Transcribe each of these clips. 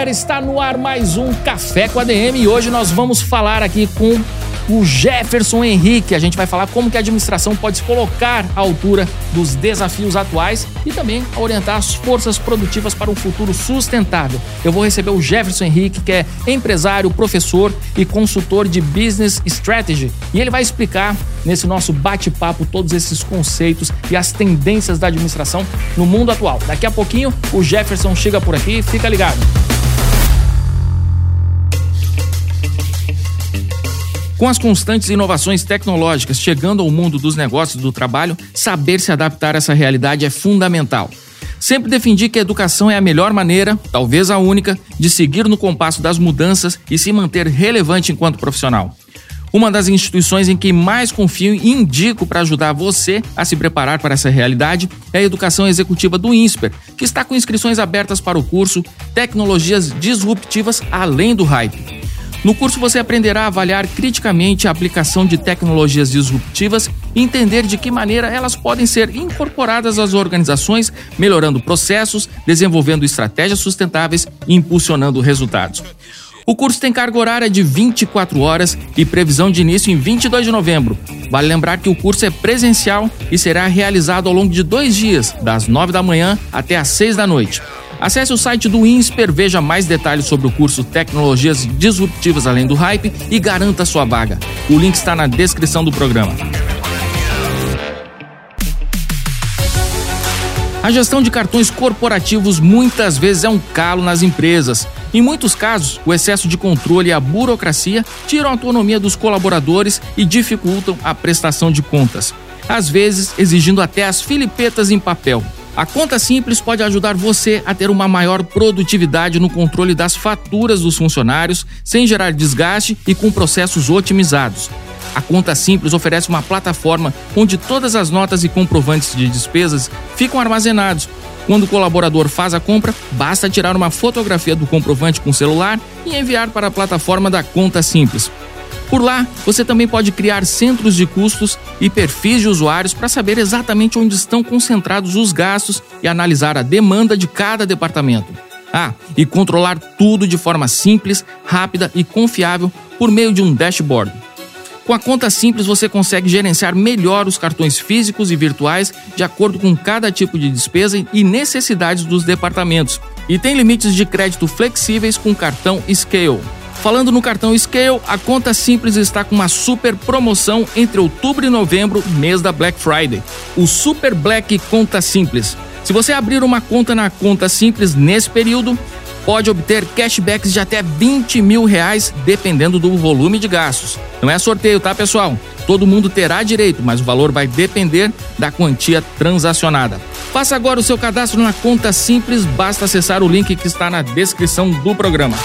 galera, está no ar mais um Café com ADM e hoje nós vamos falar aqui com o Jefferson Henrique. A gente vai falar como que a administração pode se colocar à altura dos desafios atuais e também orientar as forças produtivas para um futuro sustentável. Eu vou receber o Jefferson Henrique, que é empresário, professor e consultor de Business Strategy, e ele vai explicar nesse nosso bate-papo todos esses conceitos e as tendências da administração no mundo atual. Daqui a pouquinho o Jefferson chega por aqui, fica ligado. Com as constantes inovações tecnológicas chegando ao mundo dos negócios do trabalho, saber se adaptar a essa realidade é fundamental. Sempre defendi que a educação é a melhor maneira, talvez a única, de seguir no compasso das mudanças e se manter relevante enquanto profissional. Uma das instituições em que mais confio e indico para ajudar você a se preparar para essa realidade é a Educação Executiva do INSPER, que está com inscrições abertas para o curso Tecnologias Disruptivas Além do Hype. No curso você aprenderá a avaliar criticamente a aplicação de tecnologias disruptivas e entender de que maneira elas podem ser incorporadas às organizações, melhorando processos, desenvolvendo estratégias sustentáveis e impulsionando resultados. O curso tem carga horária de 24 horas e previsão de início em 22 de novembro. Vale lembrar que o curso é presencial e será realizado ao longo de dois dias, das 9 da manhã até às 6 da noite. Acesse o site do INSPER, veja mais detalhes sobre o curso Tecnologias Disruptivas Além do Hype e garanta sua vaga. O link está na descrição do programa. A gestão de cartões corporativos muitas vezes é um calo nas empresas. Em muitos casos, o excesso de controle e a burocracia tiram a autonomia dos colaboradores e dificultam a prestação de contas, às vezes exigindo até as filipetas em papel. A conta simples pode ajudar você a ter uma maior produtividade no controle das faturas dos funcionários, sem gerar desgaste e com processos otimizados. A Conta Simples oferece uma plataforma onde todas as notas e comprovantes de despesas ficam armazenados. Quando o colaborador faz a compra, basta tirar uma fotografia do comprovante com o celular e enviar para a plataforma da Conta Simples. Por lá, você também pode criar centros de custos e perfis de usuários para saber exatamente onde estão concentrados os gastos e analisar a demanda de cada departamento. Ah, e controlar tudo de forma simples, rápida e confiável por meio de um dashboard. Com a conta simples, você consegue gerenciar melhor os cartões físicos e virtuais de acordo com cada tipo de despesa e necessidades dos departamentos. E tem limites de crédito flexíveis com cartão Scale. Falando no cartão Scale, a conta simples está com uma super promoção entre outubro e novembro, mês da Black Friday. O Super Black Conta Simples. Se você abrir uma conta na conta simples nesse período, pode obter cashbacks de até 20 mil reais, dependendo do volume de gastos. Não é sorteio, tá, pessoal? Todo mundo terá direito, mas o valor vai depender da quantia transacionada. Faça agora o seu cadastro na conta simples, basta acessar o link que está na descrição do programa.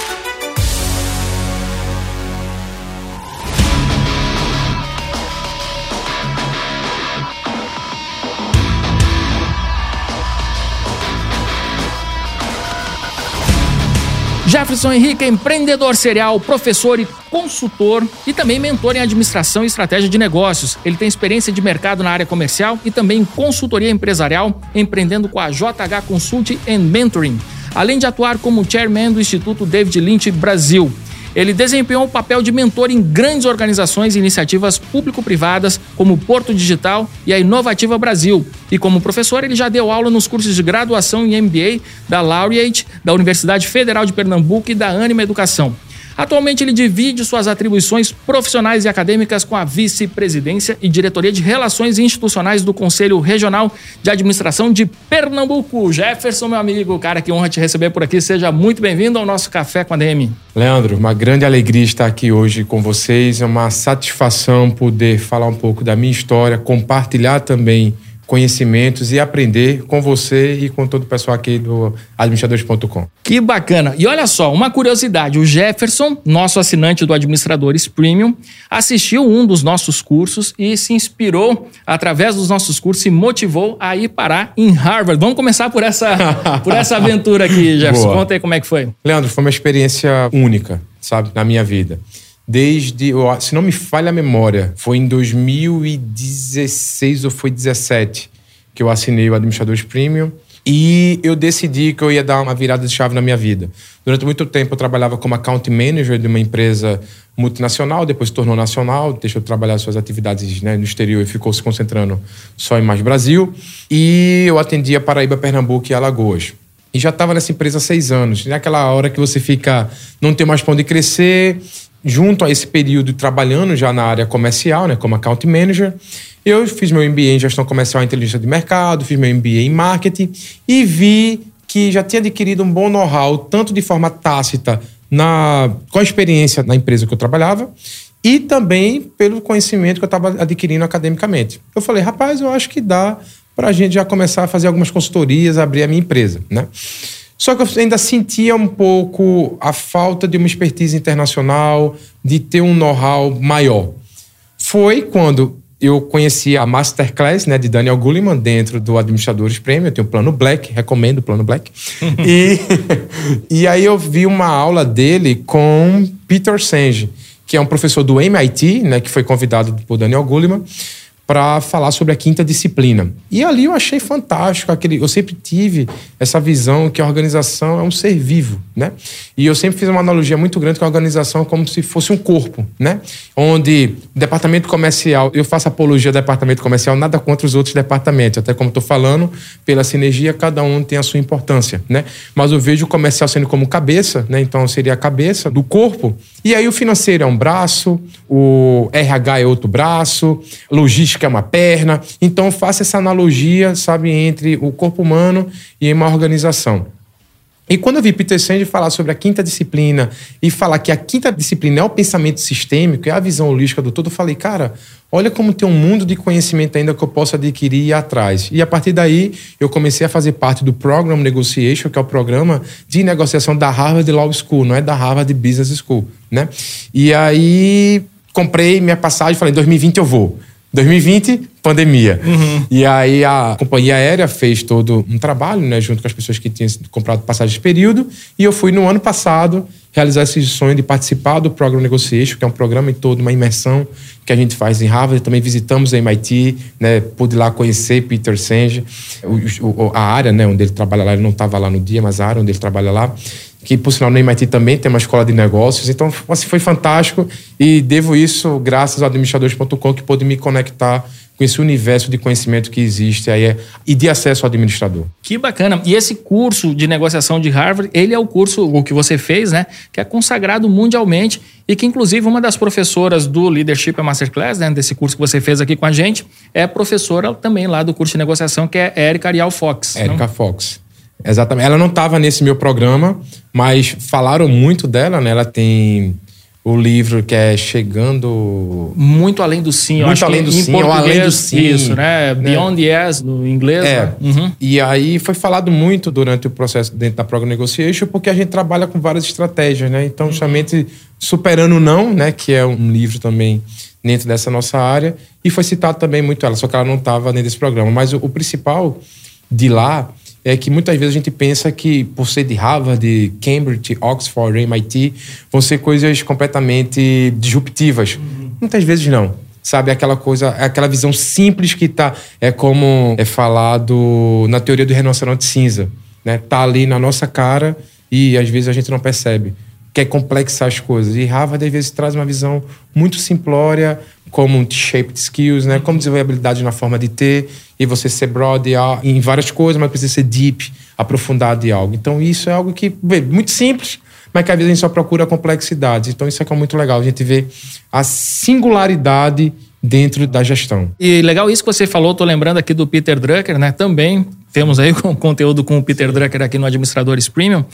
Jefferson Henrique empreendedor serial, professor e consultor e também mentor em administração e estratégia de negócios. Ele tem experiência de mercado na área comercial e também em consultoria empresarial, empreendendo com a JH Consulting and Mentoring, além de atuar como chairman do Instituto David Lynch Brasil. Ele desempenhou o papel de mentor em grandes organizações e iniciativas público-privadas, como o Porto Digital e a Inovativa Brasil. E como professor, ele já deu aula nos cursos de graduação em MBA da Laureate, da Universidade Federal de Pernambuco e da Anima Educação. Atualmente, ele divide suas atribuições profissionais e acadêmicas com a vice-presidência e diretoria de Relações Institucionais do Conselho Regional de Administração de Pernambuco. Jefferson, meu amigo, cara, que honra te receber por aqui. Seja muito bem-vindo ao nosso Café com a DM. Leandro, uma grande alegria estar aqui hoje com vocês. É uma satisfação poder falar um pouco da minha história, compartilhar também conhecimentos e aprender com você e com todo o pessoal aqui do administradores.com. Que bacana. E olha só, uma curiosidade: o Jefferson, nosso assinante do Administradores Premium, assistiu um dos nossos cursos e se inspirou através dos nossos cursos e motivou a ir parar em Harvard. Vamos começar por essa, por essa aventura aqui, Jefferson. Boa. Conta aí como é que foi. Leandro, foi uma experiência única, sabe, na minha vida desde, se não me falha a memória, foi em 2016 ou foi 17 que eu assinei o Administradores Premium e eu decidi que eu ia dar uma virada de chave na minha vida. Durante muito tempo eu trabalhava como account manager de uma empresa multinacional, depois se tornou nacional, deixou de trabalhar suas atividades né, no exterior e ficou se concentrando só em mais Brasil. E eu atendia Paraíba, Pernambuco e Alagoas. E já estava nessa empresa há seis anos. Naquela hora que você fica, não tem mais para onde crescer junto a esse período trabalhando já na área comercial, né, como account manager, eu fiz meu MBA em gestão comercial e inteligência de mercado, fiz meu MBA em marketing e vi que já tinha adquirido um bom know-how, tanto de forma tácita, na, com a experiência na empresa que eu trabalhava, e também pelo conhecimento que eu estava adquirindo academicamente. Eu falei, rapaz, eu acho que dá para a gente já começar a fazer algumas consultorias, abrir a minha empresa, né? Só que eu ainda sentia um pouco a falta de uma expertise internacional, de ter um know-how maior. Foi quando eu conheci a Masterclass né, de Daniel Gulliman dentro do Administradores Premium. Eu tenho o plano Black, recomendo o plano Black. e, e aí eu vi uma aula dele com Peter Senge, que é um professor do MIT, né, que foi convidado por Daniel Gulliman para falar sobre a quinta disciplina. E ali eu achei fantástico aquele, eu sempre tive essa visão que a organização é um ser vivo, né? E eu sempre fiz uma analogia muito grande com a organização como se fosse um corpo, né? Onde departamento comercial, eu faço apologia do departamento comercial, nada contra os outros departamentos, até como estou falando, pela sinergia cada um tem a sua importância, né? Mas eu vejo o comercial sendo como cabeça, né? Então seria a cabeça do corpo. E aí o financeiro é um braço, o RH é outro braço, logística é uma perna. Então, faça essa analogia, sabe, entre o corpo humano e uma organização. E quando eu vi Peter Senge falar sobre a quinta disciplina e falar que a quinta disciplina é o pensamento sistêmico, é a visão holística do todo, eu falei, cara, olha como tem um mundo de conhecimento ainda que eu posso adquirir e ir atrás. E a partir daí, eu comecei a fazer parte do Program Negotiation, que é o programa de negociação da Harvard Law School, não é da Harvard Business School, né? E aí, comprei minha passagem falei, em 2020 eu vou. 2020, pandemia. Uhum. E aí a companhia aérea fez todo um trabalho, né, junto com as pessoas que tinham comprado passagem de período. E eu fui no ano passado realizar esse sonho de participar do Program Negotiation, que é um programa em todo, uma imersão que a gente faz em Harvard. Também visitamos a MIT, né, pude lá conhecer Peter Senge, a área né, onde ele trabalha lá. Ele não estava lá no dia, mas a área onde ele trabalha lá que por sinal no MIT também tem uma escola de negócios. Então, assim, foi fantástico e devo isso graças ao administradores.com que pôde me conectar com esse universo de conhecimento que existe aí é, e de acesso ao administrador. Que bacana. E esse curso de negociação de Harvard, ele é o curso, o que você fez, né? Que é consagrado mundialmente e que, inclusive, uma das professoras do Leadership Masterclass, né? Desse curso que você fez aqui com a gente, é professora também lá do curso de negociação, que é Erika Arial Fox. Erika Fox. Exatamente. Ela não estava nesse meu programa, mas falaram muito dela, né? Ela tem o livro que é Chegando. Muito além do sim, Muito além do sim, ou além do sim. Isso, né? né? Beyond Yes, no inglês. É. Né? Uhum. E aí foi falado muito durante o processo dentro da Program Negotiation, porque a gente trabalha com várias estratégias, né? Então, justamente Superando Não, né? Que é um livro também dentro dessa nossa área. E foi citado também muito ela, só que ela não estava dentro desse programa. Mas o, o principal de lá é que muitas vezes a gente pensa que por ser de Harvard, Cambridge, Oxford, MIT, vão ser coisas completamente disruptivas. Uhum. Muitas vezes não. Sabe, aquela coisa, aquela visão simples que tá. É como é falado na teoria do rinoceronte cinza. Né? Tá ali na nossa cara e às vezes a gente não percebe que é complexar as coisas. E Harvard às vezes traz uma visão muito simplória, como T-shaped skills, né? Como desenvolver habilidade na forma de ter e você ser broad em várias coisas, mas precisa ser deep, aprofundado em algo. Então isso é algo que é muito simples, mas que às vezes a gente só procura complexidades. Então isso é é muito legal, a gente vê a singularidade dentro da gestão. E legal isso que você falou, tô lembrando aqui do Peter Drucker, né? Também temos aí com conteúdo com o Peter Drucker aqui no Administradores Premium.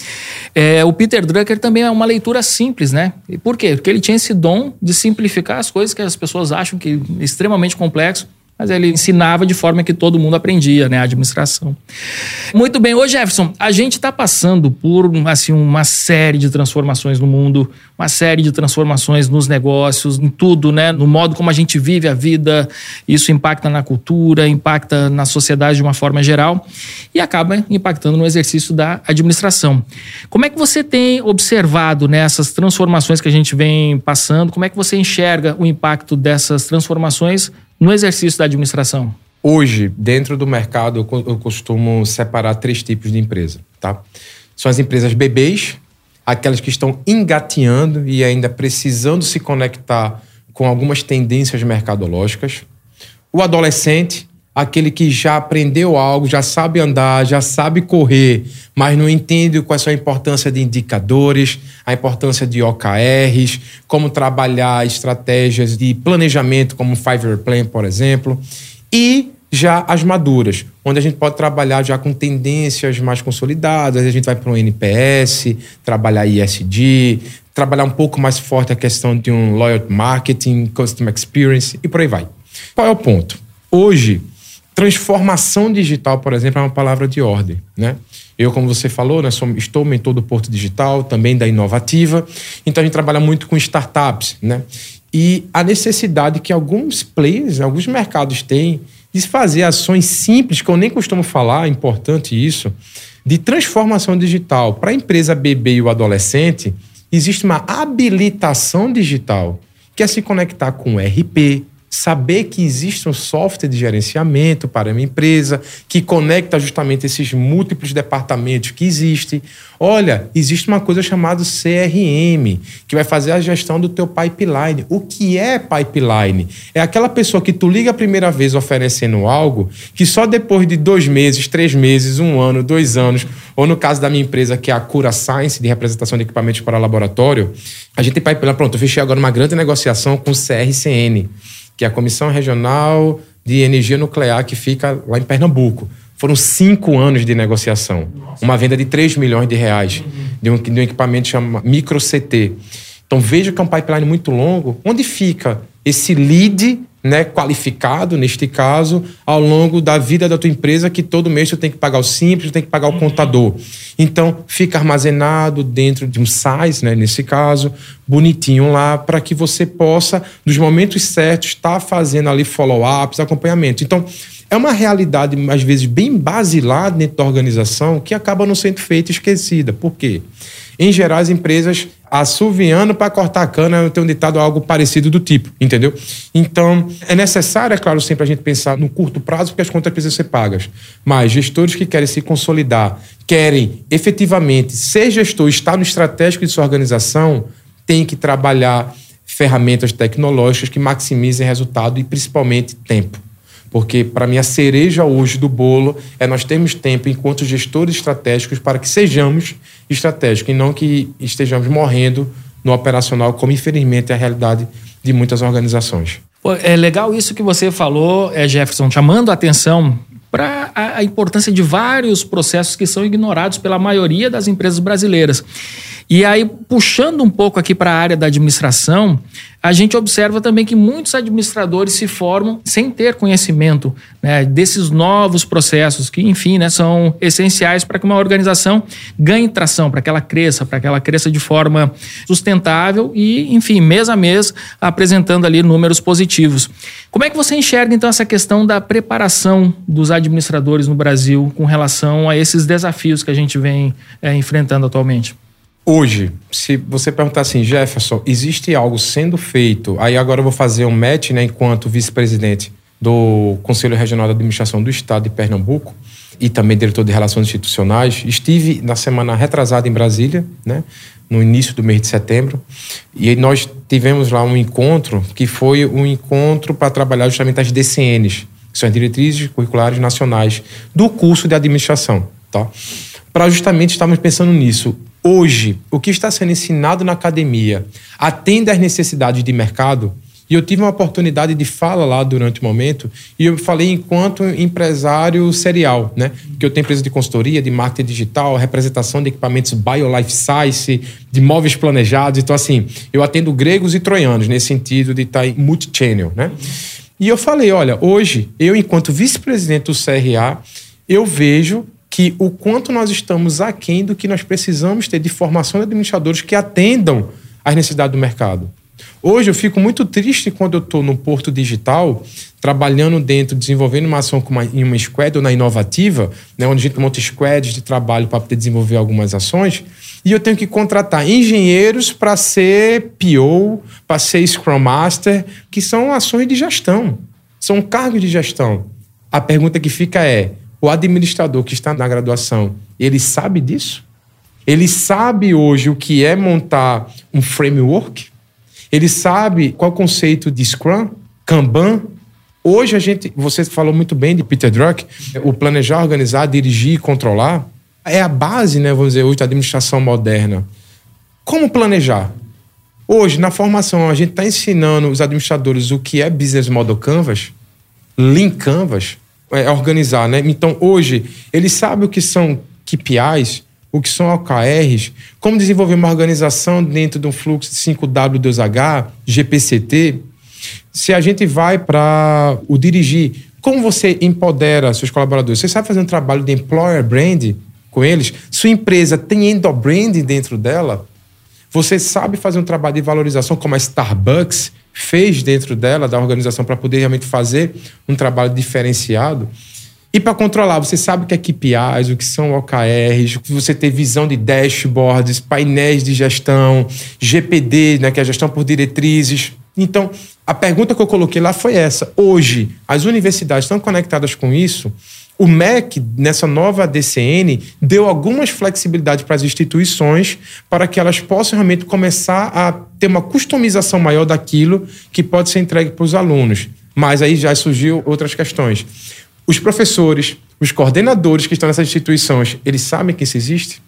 É, o Peter Drucker também é uma leitura simples, né? E por quê? Porque ele tinha esse dom de simplificar as coisas que as pessoas acham que é extremamente complexo mas ele ensinava de forma que todo mundo aprendia, né, a administração. Muito bem, ô Jefferson, a gente está passando por assim uma série de transformações no mundo, uma série de transformações nos negócios, em tudo, né, no modo como a gente vive a vida, isso impacta na cultura, impacta na sociedade de uma forma geral e acaba impactando no exercício da administração. Como é que você tem observado nessas né, transformações que a gente vem passando? Como é que você enxerga o impacto dessas transformações no exercício da administração? Hoje, dentro do mercado, eu costumo separar três tipos de empresa, tá? São as empresas bebês, aquelas que estão engateando e ainda precisando se conectar com algumas tendências mercadológicas. O adolescente, aquele que já aprendeu algo, já sabe andar, já sabe correr, mas não entende qual é a importância de indicadores, a importância de OKRs, como trabalhar estratégias de planejamento, como o Five-Year Plan, por exemplo, e já as maduras, onde a gente pode trabalhar já com tendências mais consolidadas, a gente vai para um NPS, trabalhar ISD, trabalhar um pouco mais forte a questão de um loyalty marketing, customer experience e por aí vai. Qual é o ponto? Hoje, Transformação digital, por exemplo, é uma palavra de ordem. Né? Eu, como você falou, né, sou, estou mentor do Porto Digital, também da Inovativa. Então, a gente trabalha muito com startups. Né? E a necessidade que alguns players, alguns mercados têm de fazer ações simples, que eu nem costumo falar, é importante isso, de transformação digital. Para a empresa bebê e o adolescente, existe uma habilitação digital, que é se conectar com RP, saber que existe um software de gerenciamento para uma empresa que conecta justamente esses múltiplos departamentos que existem. Olha, existe uma coisa chamada CRM, que vai fazer a gestão do teu pipeline. O que é pipeline? É aquela pessoa que tu liga a primeira vez oferecendo algo, que só depois de dois meses, três meses, um ano, dois anos, ou no caso da minha empresa, que é a Cura Science, de representação de equipamentos para laboratório, a gente tem pipeline. Pronto, eu fechei agora uma grande negociação com o CRCN que é a Comissão Regional de Energia Nuclear, que fica lá em Pernambuco. Foram cinco anos de negociação. Nossa. Uma venda de 3 milhões de reais uhum. de, um, de um equipamento chamado micro CT. Então veja que é um pipeline muito longo. Onde fica esse lead né, qualificado, neste caso, ao longo da vida da tua empresa, que todo mês tu tem que pagar o simples, tem que pagar o contador. Então, fica armazenado dentro de um size, né, nesse caso, bonitinho lá, para que você possa, nos momentos certos, estar tá fazendo ali follow-ups, acompanhamento. Então, é uma realidade, às vezes, bem basilar dentro da organização que acaba não sendo feita e esquecida. Por quê? Em geral, as empresas assoviando para cortar a cana, eu tenho ditado algo parecido do tipo, entendeu? Então, é necessário, é claro, sempre a gente pensar no curto prazo, porque as contas precisam ser pagas. Mas gestores que querem se consolidar, querem efetivamente ser gestor, estar no estratégico de sua organização, têm que trabalhar ferramentas tecnológicas que maximizem resultado e principalmente tempo. Porque, para mim, a cereja hoje do bolo é nós termos tempo, enquanto gestores estratégicos, para que sejamos estratégicos e não que estejamos morrendo no operacional, como infelizmente é a realidade de muitas organizações. É legal isso que você falou, é, Jefferson, chamando a atenção para a importância de vários processos que são ignorados pela maioria das empresas brasileiras. E aí, puxando um pouco aqui para a área da administração, a gente observa também que muitos administradores se formam sem ter conhecimento né, desses novos processos, que, enfim, né, são essenciais para que uma organização ganhe tração, para que ela cresça, para que ela cresça de forma sustentável e, enfim, mês a mês, apresentando ali números positivos. Como é que você enxerga, então, essa questão da preparação dos administradores no Brasil com relação a esses desafios que a gente vem é, enfrentando atualmente? Hoje, se você perguntar assim, Jefferson, existe algo sendo feito? Aí agora eu vou fazer um match, né, enquanto vice-presidente do Conselho Regional de Administração do Estado de Pernambuco e também diretor de Relações Institucionais. Estive na semana retrasada em Brasília, né, no início do mês de setembro, e nós tivemos lá um encontro que foi um encontro para trabalhar justamente as DCNs, que são as Diretrizes Curriculares Nacionais do curso de administração, tá? Para justamente estarmos pensando nisso hoje, o que está sendo ensinado na academia atende às necessidades de mercado? E eu tive uma oportunidade de fala lá durante o momento, e eu falei enquanto empresário serial, né? Que eu tenho empresa de consultoria, de marketing digital, representação de equipamentos BioLife Science, de móveis planejados. Então, assim, eu atendo gregos e troianos nesse sentido de estar em multi-channel, né? E eu falei, olha, hoje, eu enquanto vice-presidente do CRA, eu vejo que o quanto nós estamos aquém do que nós precisamos ter de formação de administradores que atendam às necessidades do mercado. Hoje eu fico muito triste quando eu estou no Porto Digital, trabalhando dentro, desenvolvendo uma ação uma, em uma squad ou na inovativa, né, onde a gente monta squads de trabalho para poder desenvolver algumas ações, e eu tenho que contratar engenheiros para ser PO, para ser Scrum Master, que são ações de gestão, são cargos de gestão. A pergunta que fica é: o administrador que está na graduação, ele sabe disso? Ele sabe hoje o que é montar um framework? Ele sabe qual é o conceito de Scrum, Kanban? Hoje a gente, você falou muito bem de Peter Druck, o planejar, organizar, dirigir e controlar é a base, né, vamos dizer, hoje da administração moderna. Como planejar? Hoje, na formação, a gente está ensinando os administradores o que é Business Model Canvas, Lean Canvas, é, organizar, né? Então, hoje, eles sabem o que são KPIs, o que são OKRs, como desenvolver uma organização dentro de um fluxo de 5W2H, GPCT. Se a gente vai para o dirigir, como você empodera seus colaboradores? Você sabe fazer um trabalho de employer brand com eles? Sua empresa tem endo-branding dentro dela? Você sabe fazer um trabalho de valorização como a Starbucks fez dentro dela, da organização, para poder realmente fazer um trabalho diferenciado. E para controlar, você sabe o que é KPIs, o que são OKRs, você ter visão de dashboards, painéis de gestão, GPD, né, que é a gestão por diretrizes. Então, a pergunta que eu coloquei lá foi essa. Hoje, as universidades estão conectadas com isso? O MEC, nessa nova DCN, deu algumas flexibilidades para as instituições para que elas possam realmente começar a ter uma customização maior daquilo que pode ser entregue para os alunos. Mas aí já surgiu outras questões. Os professores, os coordenadores que estão nessas instituições, eles sabem que isso existe?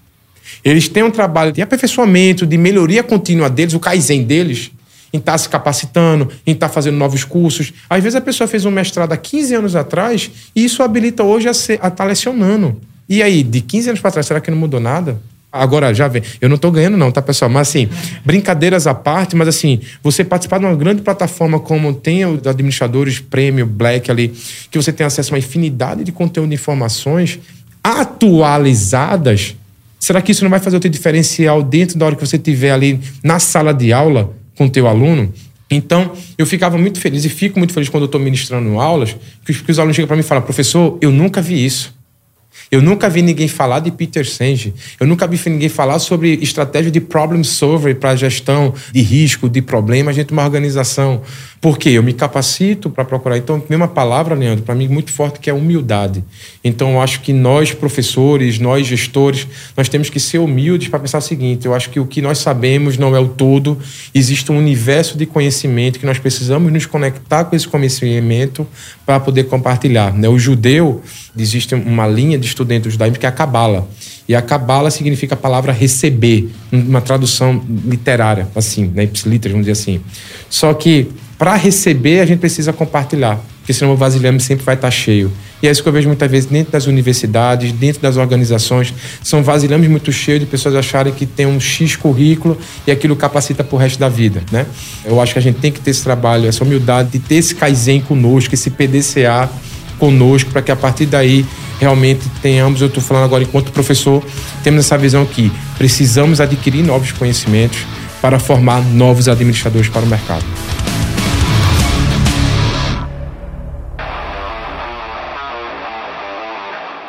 Eles têm um trabalho de aperfeiçoamento, de melhoria contínua deles, o Kaizen deles, em estar tá se capacitando, em estar tá fazendo novos cursos. Às vezes a pessoa fez um mestrado há 15 anos atrás e isso habilita hoje a estar tá lecionando. E aí, de 15 anos para trás, será que não mudou nada? Agora, já vem. Eu não estou ganhando, não, tá, pessoal? Mas, assim, brincadeiras à parte, mas, assim, você participar de uma grande plataforma como tem os administradores Prêmio, Black ali, que você tem acesso a uma infinidade de conteúdo e informações atualizadas. Será que isso não vai fazer o teu diferencial dentro da hora que você estiver ali na sala de aula? Com o teu aluno. Então, eu ficava muito feliz e fico muito feliz quando eu estou ministrando aulas, que os, que os alunos chegam para mim e falam, professor, eu nunca vi isso. Eu nunca vi ninguém falar de Peter Senge. Eu nunca vi ninguém falar sobre estratégia de problem solver para gestão de risco, de problemas dentro de uma organização. Por quê? Eu me capacito para procurar. Então, mesma palavra, Leandro, para mim muito forte que é humildade. Então, eu acho que nós professores, nós gestores, nós temos que ser humildes para pensar o seguinte: eu acho que o que nós sabemos não é o todo. Existe um universo de conhecimento que nós precisamos nos conectar com esse conhecimento para poder compartilhar. Né? O judeu existe uma linha de do judaísmo que é a Cabala. E a Cabala significa a palavra receber, uma tradução literária, assim, né? ipsiliter, vamos dizer assim. Só que para receber a gente precisa compartilhar, porque senão o vasilhame sempre vai estar cheio. E é isso que eu vejo muitas vezes dentro das universidades, dentro das organizações. São vasilhames muito cheios de pessoas acharem que tem um X currículo e aquilo capacita para o resto da vida, né? Eu acho que a gente tem que ter esse trabalho, essa humildade de ter esse Kaizen conosco, esse PDCA conosco, para que a partir daí realmente tenhamos, eu estou falando agora enquanto professor, temos essa visão que precisamos adquirir novos conhecimentos para formar novos administradores para o mercado.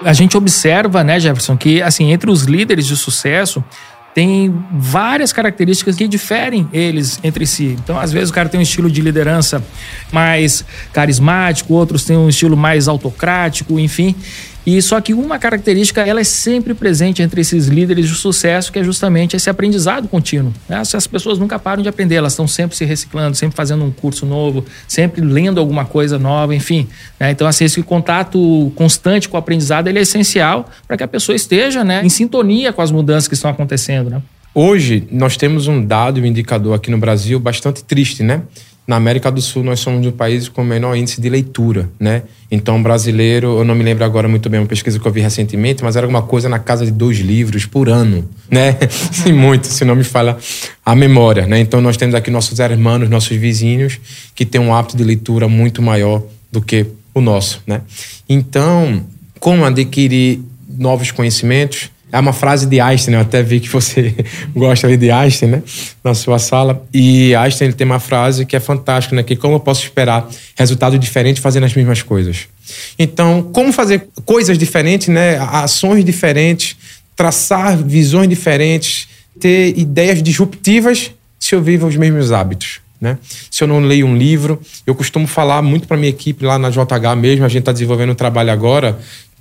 A gente observa, né, Jefferson, que assim, entre os líderes de sucesso, tem várias características que diferem eles entre si. Então, às vezes, o cara tem um estilo de liderança mais carismático, outros têm um estilo mais autocrático, enfim. E só que uma característica ela é sempre presente entre esses líderes de sucesso, que é justamente esse aprendizado contínuo. Né? As pessoas nunca param de aprender, elas estão sempre se reciclando, sempre fazendo um curso novo, sempre lendo alguma coisa nova, enfim. Né? Então, assim, esse contato constante com o aprendizado ele é essencial para que a pessoa esteja né, em sintonia com as mudanças que estão acontecendo. Né? Hoje, nós temos um dado, um indicador aqui no Brasil bastante triste, né? Na América do Sul nós somos um dos países com o menor índice de leitura, né? Então, brasileiro, eu não me lembro agora muito bem uma pesquisa que eu vi recentemente, mas era alguma coisa na casa de dois livros por ano, né? Sim, muito, se não me fala a memória, né? Então, nós temos aqui nossos irmãos, nossos vizinhos, que têm um hábito de leitura muito maior do que o nosso, né? Então, como adquirir novos conhecimentos? É uma frase de Einstein, eu até vi que você gosta ali de Einstein, né? Na sua sala. E Einstein ele tem uma frase que é fantástica, né? Que como eu posso esperar resultado diferente fazendo as mesmas coisas? Então, como fazer coisas diferentes, né? Ações diferentes, traçar visões diferentes, ter ideias disruptivas se eu vivo os mesmos hábitos. Né? Se eu não leio um livro, eu costumo falar muito para minha equipe lá na JH mesmo. A gente está desenvolvendo um trabalho agora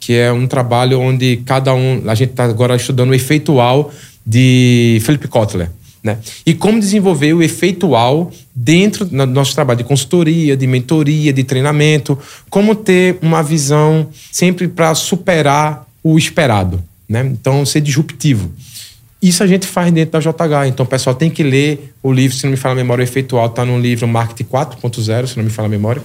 que é um trabalho onde cada um. A gente está agora estudando o efeitual de Philip Kotler. Né? E como desenvolver o efeitual dentro do nosso trabalho de consultoria, de mentoria, de treinamento, como ter uma visão sempre para superar o esperado. Né? Então, ser disruptivo. Isso a gente faz dentro da JH. Então, o pessoal tem que ler o livro, se não me fala a memória, o efeitual está no livro Marketing 4.0, se não me fala a memória.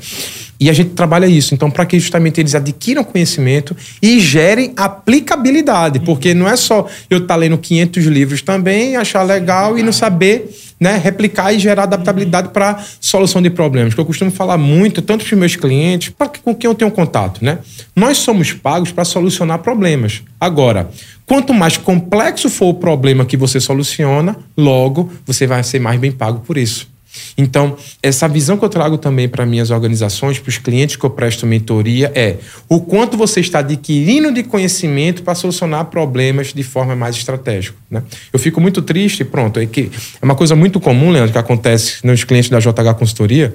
E a gente trabalha isso. Então, para que justamente eles adquiram conhecimento e gerem aplicabilidade. Porque não é só eu estar tá lendo 500 livros também, achar legal e não saber né, replicar e gerar adaptabilidade para solução de problemas. Que eu costumo falar muito, tanto para os meus clientes, para com quem eu tenho contato. Né? Nós somos pagos para solucionar problemas. Agora, quanto mais complexo for o problema que você soluciona, logo você vai ser mais bem pago por isso. Então, essa visão que eu trago também para minhas organizações, para os clientes que eu presto mentoria, é o quanto você está adquirindo de conhecimento para solucionar problemas de forma mais estratégica. Né? Eu fico muito triste, pronto, é que é uma coisa muito comum, Leandro, que acontece nos clientes da JH Consultoria,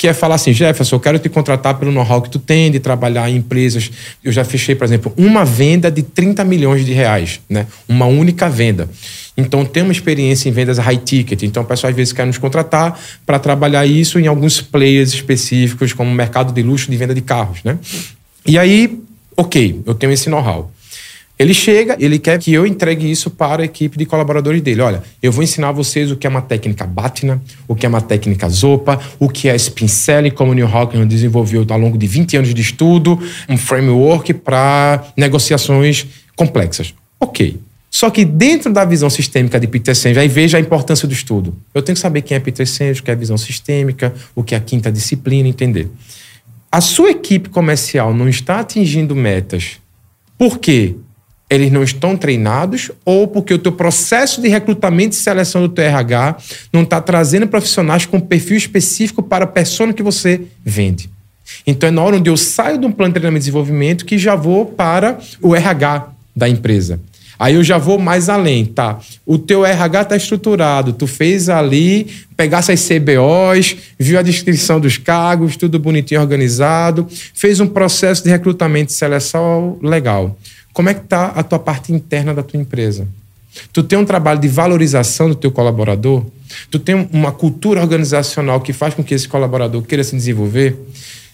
que é falar assim, Jefferson, eu quero te contratar pelo know-how que tu tem de trabalhar em empresas. Eu já fechei, por exemplo, uma venda de 30 milhões de reais, né? Uma única venda. Então, tem uma experiência em vendas high ticket. Então, o pessoal às vezes quer nos contratar para trabalhar isso em alguns players específicos, como o mercado de luxo de venda de carros, né? E aí, ok, eu tenho esse know-how. Ele chega, ele quer que eu entregue isso para a equipe de colaboradores dele. Olha, eu vou ensinar vocês o que é uma técnica Batina, o que é uma técnica Zopa, o que é Spin Selling, como o Neil Hawkins desenvolveu ao longo de 20 anos de estudo, um framework para negociações complexas. Ok. Só que dentro da visão sistêmica de Peter Senge, aí veja a importância do estudo. Eu tenho que saber quem é Peter Senge, o que é a visão sistêmica, o que é a quinta disciplina, entender. A sua equipe comercial não está atingindo metas porque eles não estão treinados ou porque o teu processo de recrutamento e seleção do teu RH não está trazendo profissionais com perfil específico para a persona que você vende. Então é na hora onde eu saio de um plano de treinamento e desenvolvimento que já vou para o RH da empresa. Aí eu já vou mais além, tá? O teu RH tá estruturado, tu fez ali, pegasse as CBOs, viu a descrição dos cargos, tudo bonitinho organizado, fez um processo de recrutamento e seleção legal. Como é que tá a tua parte interna da tua empresa? Tu tem um trabalho de valorização do teu colaborador? Tu tem uma cultura organizacional que faz com que esse colaborador queira se desenvolver?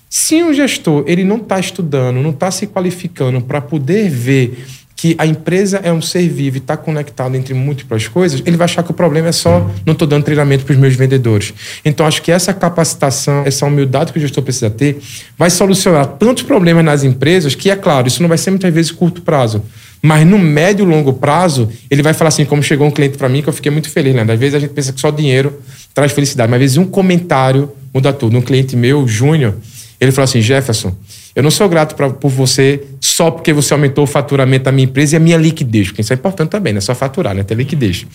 Se um gestor ele não está estudando, não está se qualificando para poder ver que a empresa é um ser vivo e está conectado entre múltiplas coisas, ele vai achar que o problema é só não estou dando treinamento para os meus vendedores. Então, acho que essa capacitação, essa humildade que o gestor precisa ter, vai solucionar tantos problemas nas empresas que, é claro, isso não vai ser muitas vezes curto prazo. Mas no médio e longo prazo, ele vai falar assim, como chegou um cliente para mim, que eu fiquei muito feliz, né? Às vezes a gente pensa que só dinheiro traz felicidade, mas às vezes um comentário muda tudo. Um cliente meu, Júnior, ele falou assim, Jefferson, eu não sou grato pra, por você só porque você aumentou o faturamento da minha empresa e a minha liquidez, porque isso é importante também, não é só faturar, né? Ter liquidez.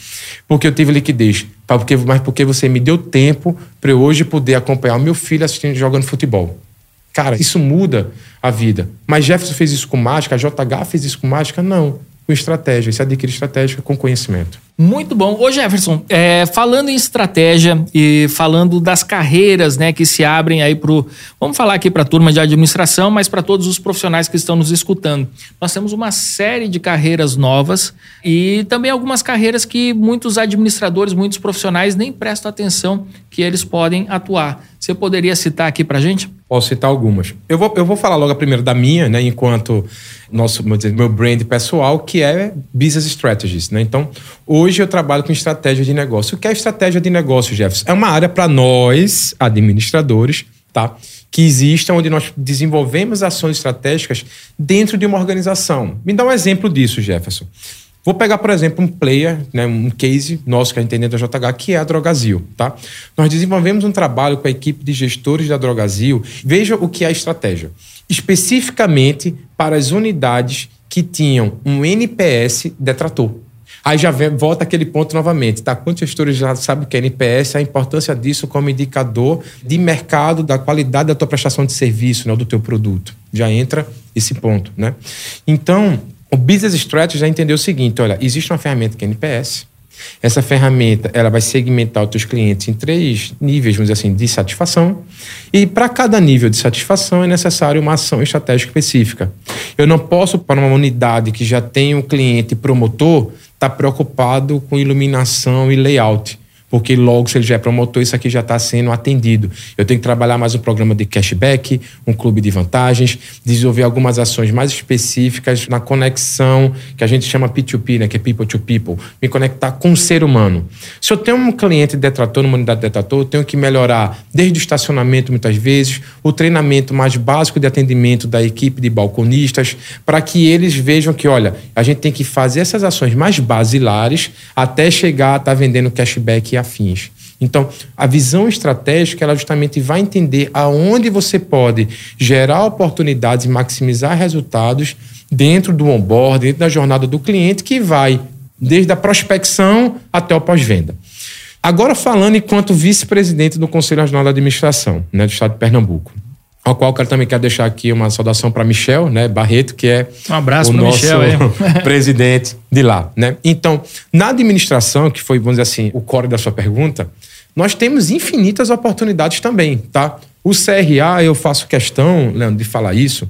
Porque eu tive liquidez, porque, mas porque você me deu tempo para eu hoje poder acompanhar o meu filho assistindo jogando futebol. Cara, isso muda a vida. Mas Jefferson fez isso com mágica, a JH fez isso com mágica? Não com estratégia. Você adquire estratégia com conhecimento. Muito bom. Ô Jefferson, é, falando em estratégia e falando das carreiras né, que se abrem aí para Vamos falar aqui para a turma de administração, mas para todos os profissionais que estão nos escutando. Nós temos uma série de carreiras novas e também algumas carreiras que muitos administradores, muitos profissionais nem prestam atenção que eles podem atuar. Você poderia citar aqui para gente? Posso citar algumas. Eu vou, eu vou falar logo primeiro da minha, né, enquanto nosso, meu brand pessoal, que é Business Strategies. Né? Então, hoje eu trabalho com estratégia de negócio. O que é estratégia de negócio, Jefferson? É uma área para nós, administradores, tá? que exista, onde nós desenvolvemos ações estratégicas dentro de uma organização. Me dá um exemplo disso, Jefferson. Vou pegar, por exemplo, um player, né, um case nosso que a gente tem dentro da JH, que é a Drogazil. Tá? Nós desenvolvemos um trabalho com a equipe de gestores da Drogazil. Veja o que é a estratégia. Especificamente para as unidades que tinham um NPS detrator. Aí já vem, volta aquele ponto novamente, tá? Quantos gestores já sabem que é NPS, a importância disso como indicador de mercado, da qualidade da tua prestação de serviço, né, do teu produto. Já entra esse ponto, né? Então, o Business Strategy já entendeu o seguinte, olha, existe uma ferramenta que é NPS, essa ferramenta ela vai segmentar os teus clientes em três níveis, vamos dizer assim, de satisfação. E para cada nível de satisfação é necessário uma ação estratégica específica. Eu não posso, para uma unidade que já tem um cliente promotor, estar tá preocupado com iluminação e layout porque logo, se ele já é promotor, isso aqui já está sendo atendido. Eu tenho que trabalhar mais um programa de cashback, um clube de vantagens, desenvolver algumas ações mais específicas na conexão, que a gente chama P2P, né, que é people to people, me conectar com o ser humano. Se eu tenho um cliente detrator, numa unidade de detrator, eu tenho que melhorar desde o estacionamento, muitas vezes, o treinamento mais básico de atendimento da equipe de balconistas, para que eles vejam que, olha, a gente tem que fazer essas ações mais basilares até chegar a estar tá vendendo cashback afins. Então, a visão estratégica, ela justamente vai entender aonde você pode gerar oportunidades e maximizar resultados dentro do onboard, dentro da jornada do cliente, que vai desde a prospecção até o pós-venda. Agora, falando enquanto vice-presidente do Conselho Regional da Administração né, do Estado de Pernambuco ao qual eu quero, também quero deixar aqui uma saudação para Michel né, Barreto, que é um abraço o nosso Michel, presidente de lá. Né? Então, na administração, que foi, vamos dizer assim, o core da sua pergunta, nós temos infinitas oportunidades também. Tá? O CRA, eu faço questão, Leandro, de falar isso.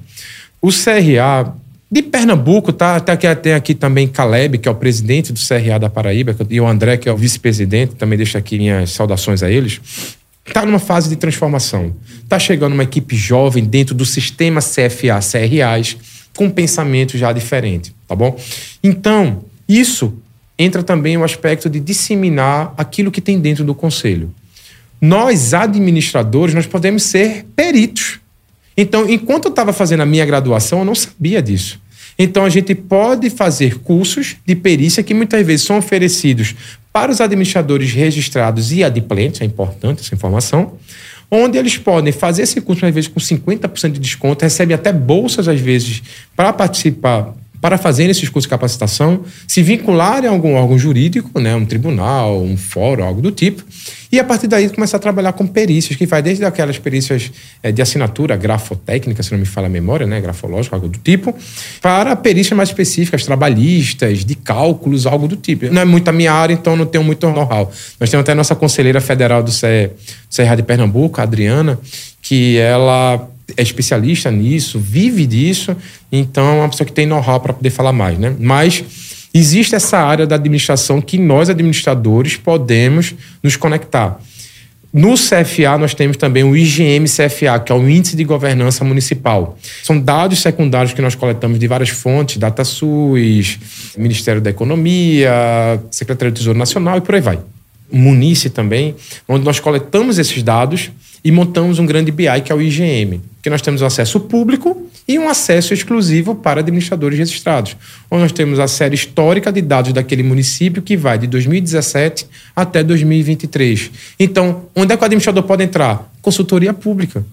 O CRA de Pernambuco, tá? Até que tem aqui também Caleb, que é o presidente do CRA da Paraíba, e o André, que é o vice-presidente, também deixo aqui minhas saudações a eles está numa fase de transformação. Está chegando uma equipe jovem dentro do sistema CFA, CRAs, com um pensamento já diferente, tá bom? Então, isso entra também o aspecto de disseminar aquilo que tem dentro do conselho. Nós, administradores, nós podemos ser peritos. Então, enquanto eu estava fazendo a minha graduação, eu não sabia disso. Então, a gente pode fazer cursos de perícia que muitas vezes são oferecidos para os administradores registrados e adimplentes, é importante essa informação, onde eles podem fazer esse curso, às vezes, com 50% de desconto, recebem até bolsas, às vezes, para participar para fazer esses cursos de capacitação, se vincularem a algum órgão jurídico, né, um tribunal, um fórum, algo do tipo, e a partir daí começar a trabalhar com perícias, que vai desde aquelas perícias é, de assinatura grafotécnica, se não me fala a memória, né, grafológica, algo do tipo, para perícias mais específicas, trabalhistas, de cálculos, algo do tipo. Não é muito a minha área, então não tenho muito know-how. Nós temos até a nossa conselheira federal do CRA de Pernambuco, a Adriana, que ela é especialista nisso, vive disso, então é uma pessoa que tem know-how para poder falar mais, né? Mas existe essa área da administração que nós, administradores, podemos nos conectar. No CFA, nós temos também o IGM-CFA, que é o Índice de Governança Municipal. São dados secundários que nós coletamos de várias fontes, DataSUS, Ministério da Economia, Secretaria do Tesouro Nacional e por aí vai. Munice também, onde nós coletamos esses dados e montamos um grande BI que é o IGM, que nós temos acesso público e um acesso exclusivo para administradores registrados, onde nós temos a série histórica de dados daquele município que vai de 2017 até 2023. Então, onde é que o administrador pode entrar? Consultoria pública.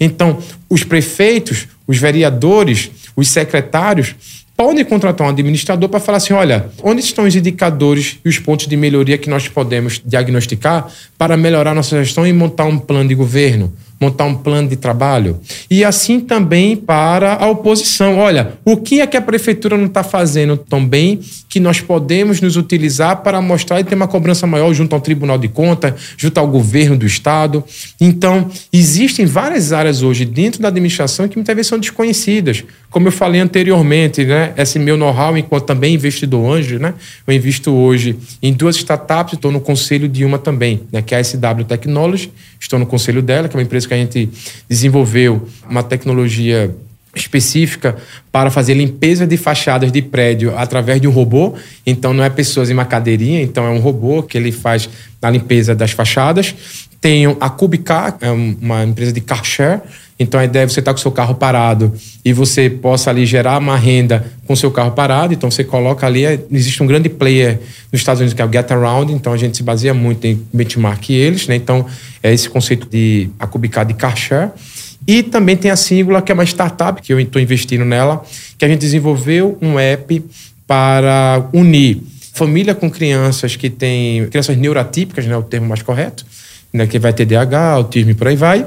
Então, os prefeitos, os vereadores, os secretários podem contratar um administrador para falar assim: olha, onde estão os indicadores e os pontos de melhoria que nós podemos diagnosticar para melhorar nossa gestão e montar um plano de governo? montar um plano de trabalho. E assim também para a oposição. Olha, o que é que a prefeitura não está fazendo tão bem que nós podemos nos utilizar para mostrar e ter uma cobrança maior junto ao Tribunal de Contas, junto ao governo do Estado. Então, existem várias áreas hoje dentro da administração que muitas vezes são desconhecidas, como eu falei anteriormente, né, esse meu know-how enquanto também investidor anjo, né, eu invisto hoje em duas startups, estou no conselho de uma também, né, que é a SW Technology, estou no conselho dela, que é uma empresa que a gente desenvolveu uma tecnologia específica para fazer limpeza de fachadas de prédio através de um robô. Então não é pessoas em uma cadeirinha, então é um robô que ele faz a limpeza das fachadas. Tenho a Cubicar, é uma empresa de car share. Então a ideia é você estar com o seu carro parado e você possa ali gerar uma renda com o seu carro parado. Então você coloca ali, é, existe um grande player nos Estados Unidos que é o Get Around, então a gente se baseia muito em benchmark eles, né? Então é esse conceito de a de car. E também tem a Singular, que é uma startup que eu estou investindo nela, que a gente desenvolveu um app para unir família com crianças que têm crianças neurotípicas, né, o termo mais correto, né, que vai ter DH, autismo e por aí vai.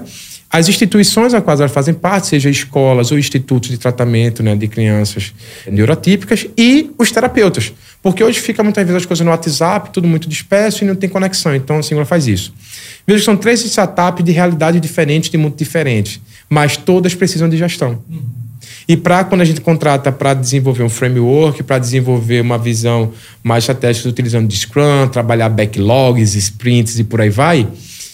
As instituições a quais elas fazem parte, seja escolas ou institutos de tratamento né, de crianças neurotípicas, e os terapeutas. Porque hoje fica muitas vezes as coisas no WhatsApp, tudo muito disperso e não tem conexão. Então a Singular faz isso. Veja que são três startups de realidade diferentes, de muito diferentes mas todas precisam de gestão. E para quando a gente contrata para desenvolver um framework, para desenvolver uma visão mais estratégica utilizando de Scrum, trabalhar backlogs, sprints e por aí vai,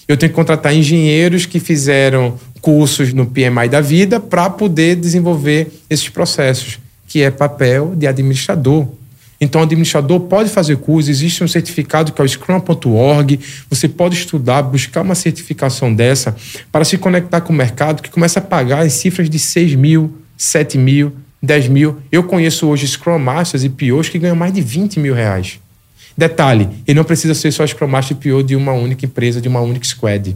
eu tenho que contratar engenheiros que fizeram cursos no PMI da vida para poder desenvolver esses processos, que é papel de administrador. Então, o administrador pode fazer curso, existe um certificado que é o scrum.org, você pode estudar, buscar uma certificação dessa para se conectar com o mercado que começa a pagar em cifras de 6 mil, 7 mil, 10 mil. Eu conheço hoje Scrum Masters e POs que ganham mais de 20 mil reais. Detalhe, ele não precisa ser só Scrum Master PO de uma única empresa, de uma única squad.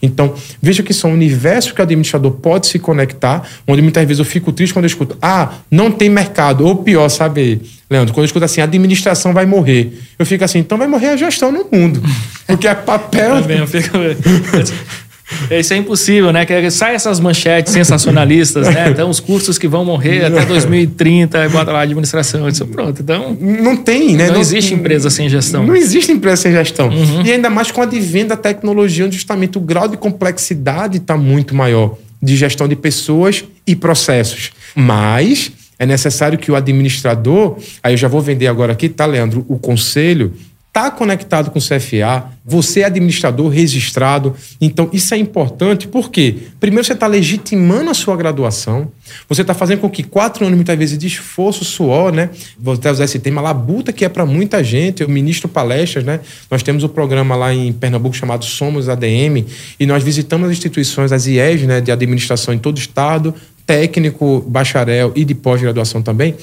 Então, veja que são universos que o administrador pode se conectar, onde muitas vezes eu fico triste quando eu escuto, ah, não tem mercado, ou pior, sabe, Leandro, quando eu escuto assim, a administração vai morrer. Eu fico assim, então vai morrer a gestão no mundo. Porque é papel. Também, eu fico... Isso é impossível, né? Que sai essas manchetes sensacionalistas, né? Então, os cursos que vão morrer até 2030, e bota lá a administração. Disse, pronto, então. Não tem, né? Não, não existe empresa sem gestão. Não existe empresa sem gestão. Uhum. E ainda mais com o advento da tecnologia, onde justamente o grau de complexidade está muito maior de gestão de pessoas e processos. Mas é necessário que o administrador, aí eu já vou vender agora aqui, tá, Leandro? O conselho está conectado com o CFA, você é administrador registrado. Então, isso é importante porque, primeiro, você está legitimando a sua graduação, você está fazendo com que quatro anos, muitas vezes, de esforço, suor, né? Vou até usar esse tema, labuta, que é para muita gente. Eu ministro palestras, né? Nós temos um programa lá em Pernambuco chamado Somos ADM e nós visitamos as instituições, as IES, né, de administração em todo o estado, técnico, bacharel e de pós-graduação também.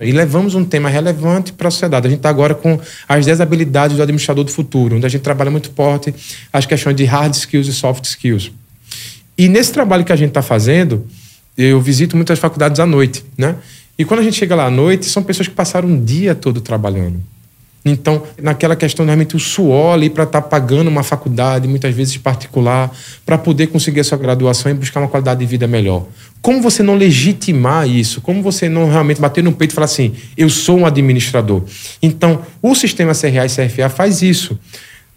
E levamos um tema relevante para a sociedade. A gente está agora com as 10 habilidades do administrador do futuro, onde a gente trabalha muito forte as questões de hard skills e soft skills. E nesse trabalho que a gente está fazendo, eu visito muitas faculdades à noite, né? E quando a gente chega lá à noite, são pessoas que passaram um dia todo trabalhando. Então, naquela questão, realmente, o suor ali para estar tá pagando uma faculdade, muitas vezes particular, para poder conseguir a sua graduação e buscar uma qualidade de vida melhor. Como você não legitimar isso? Como você não realmente bater no peito e falar assim, eu sou um administrador? Então, o sistema CRA e CFA faz isso.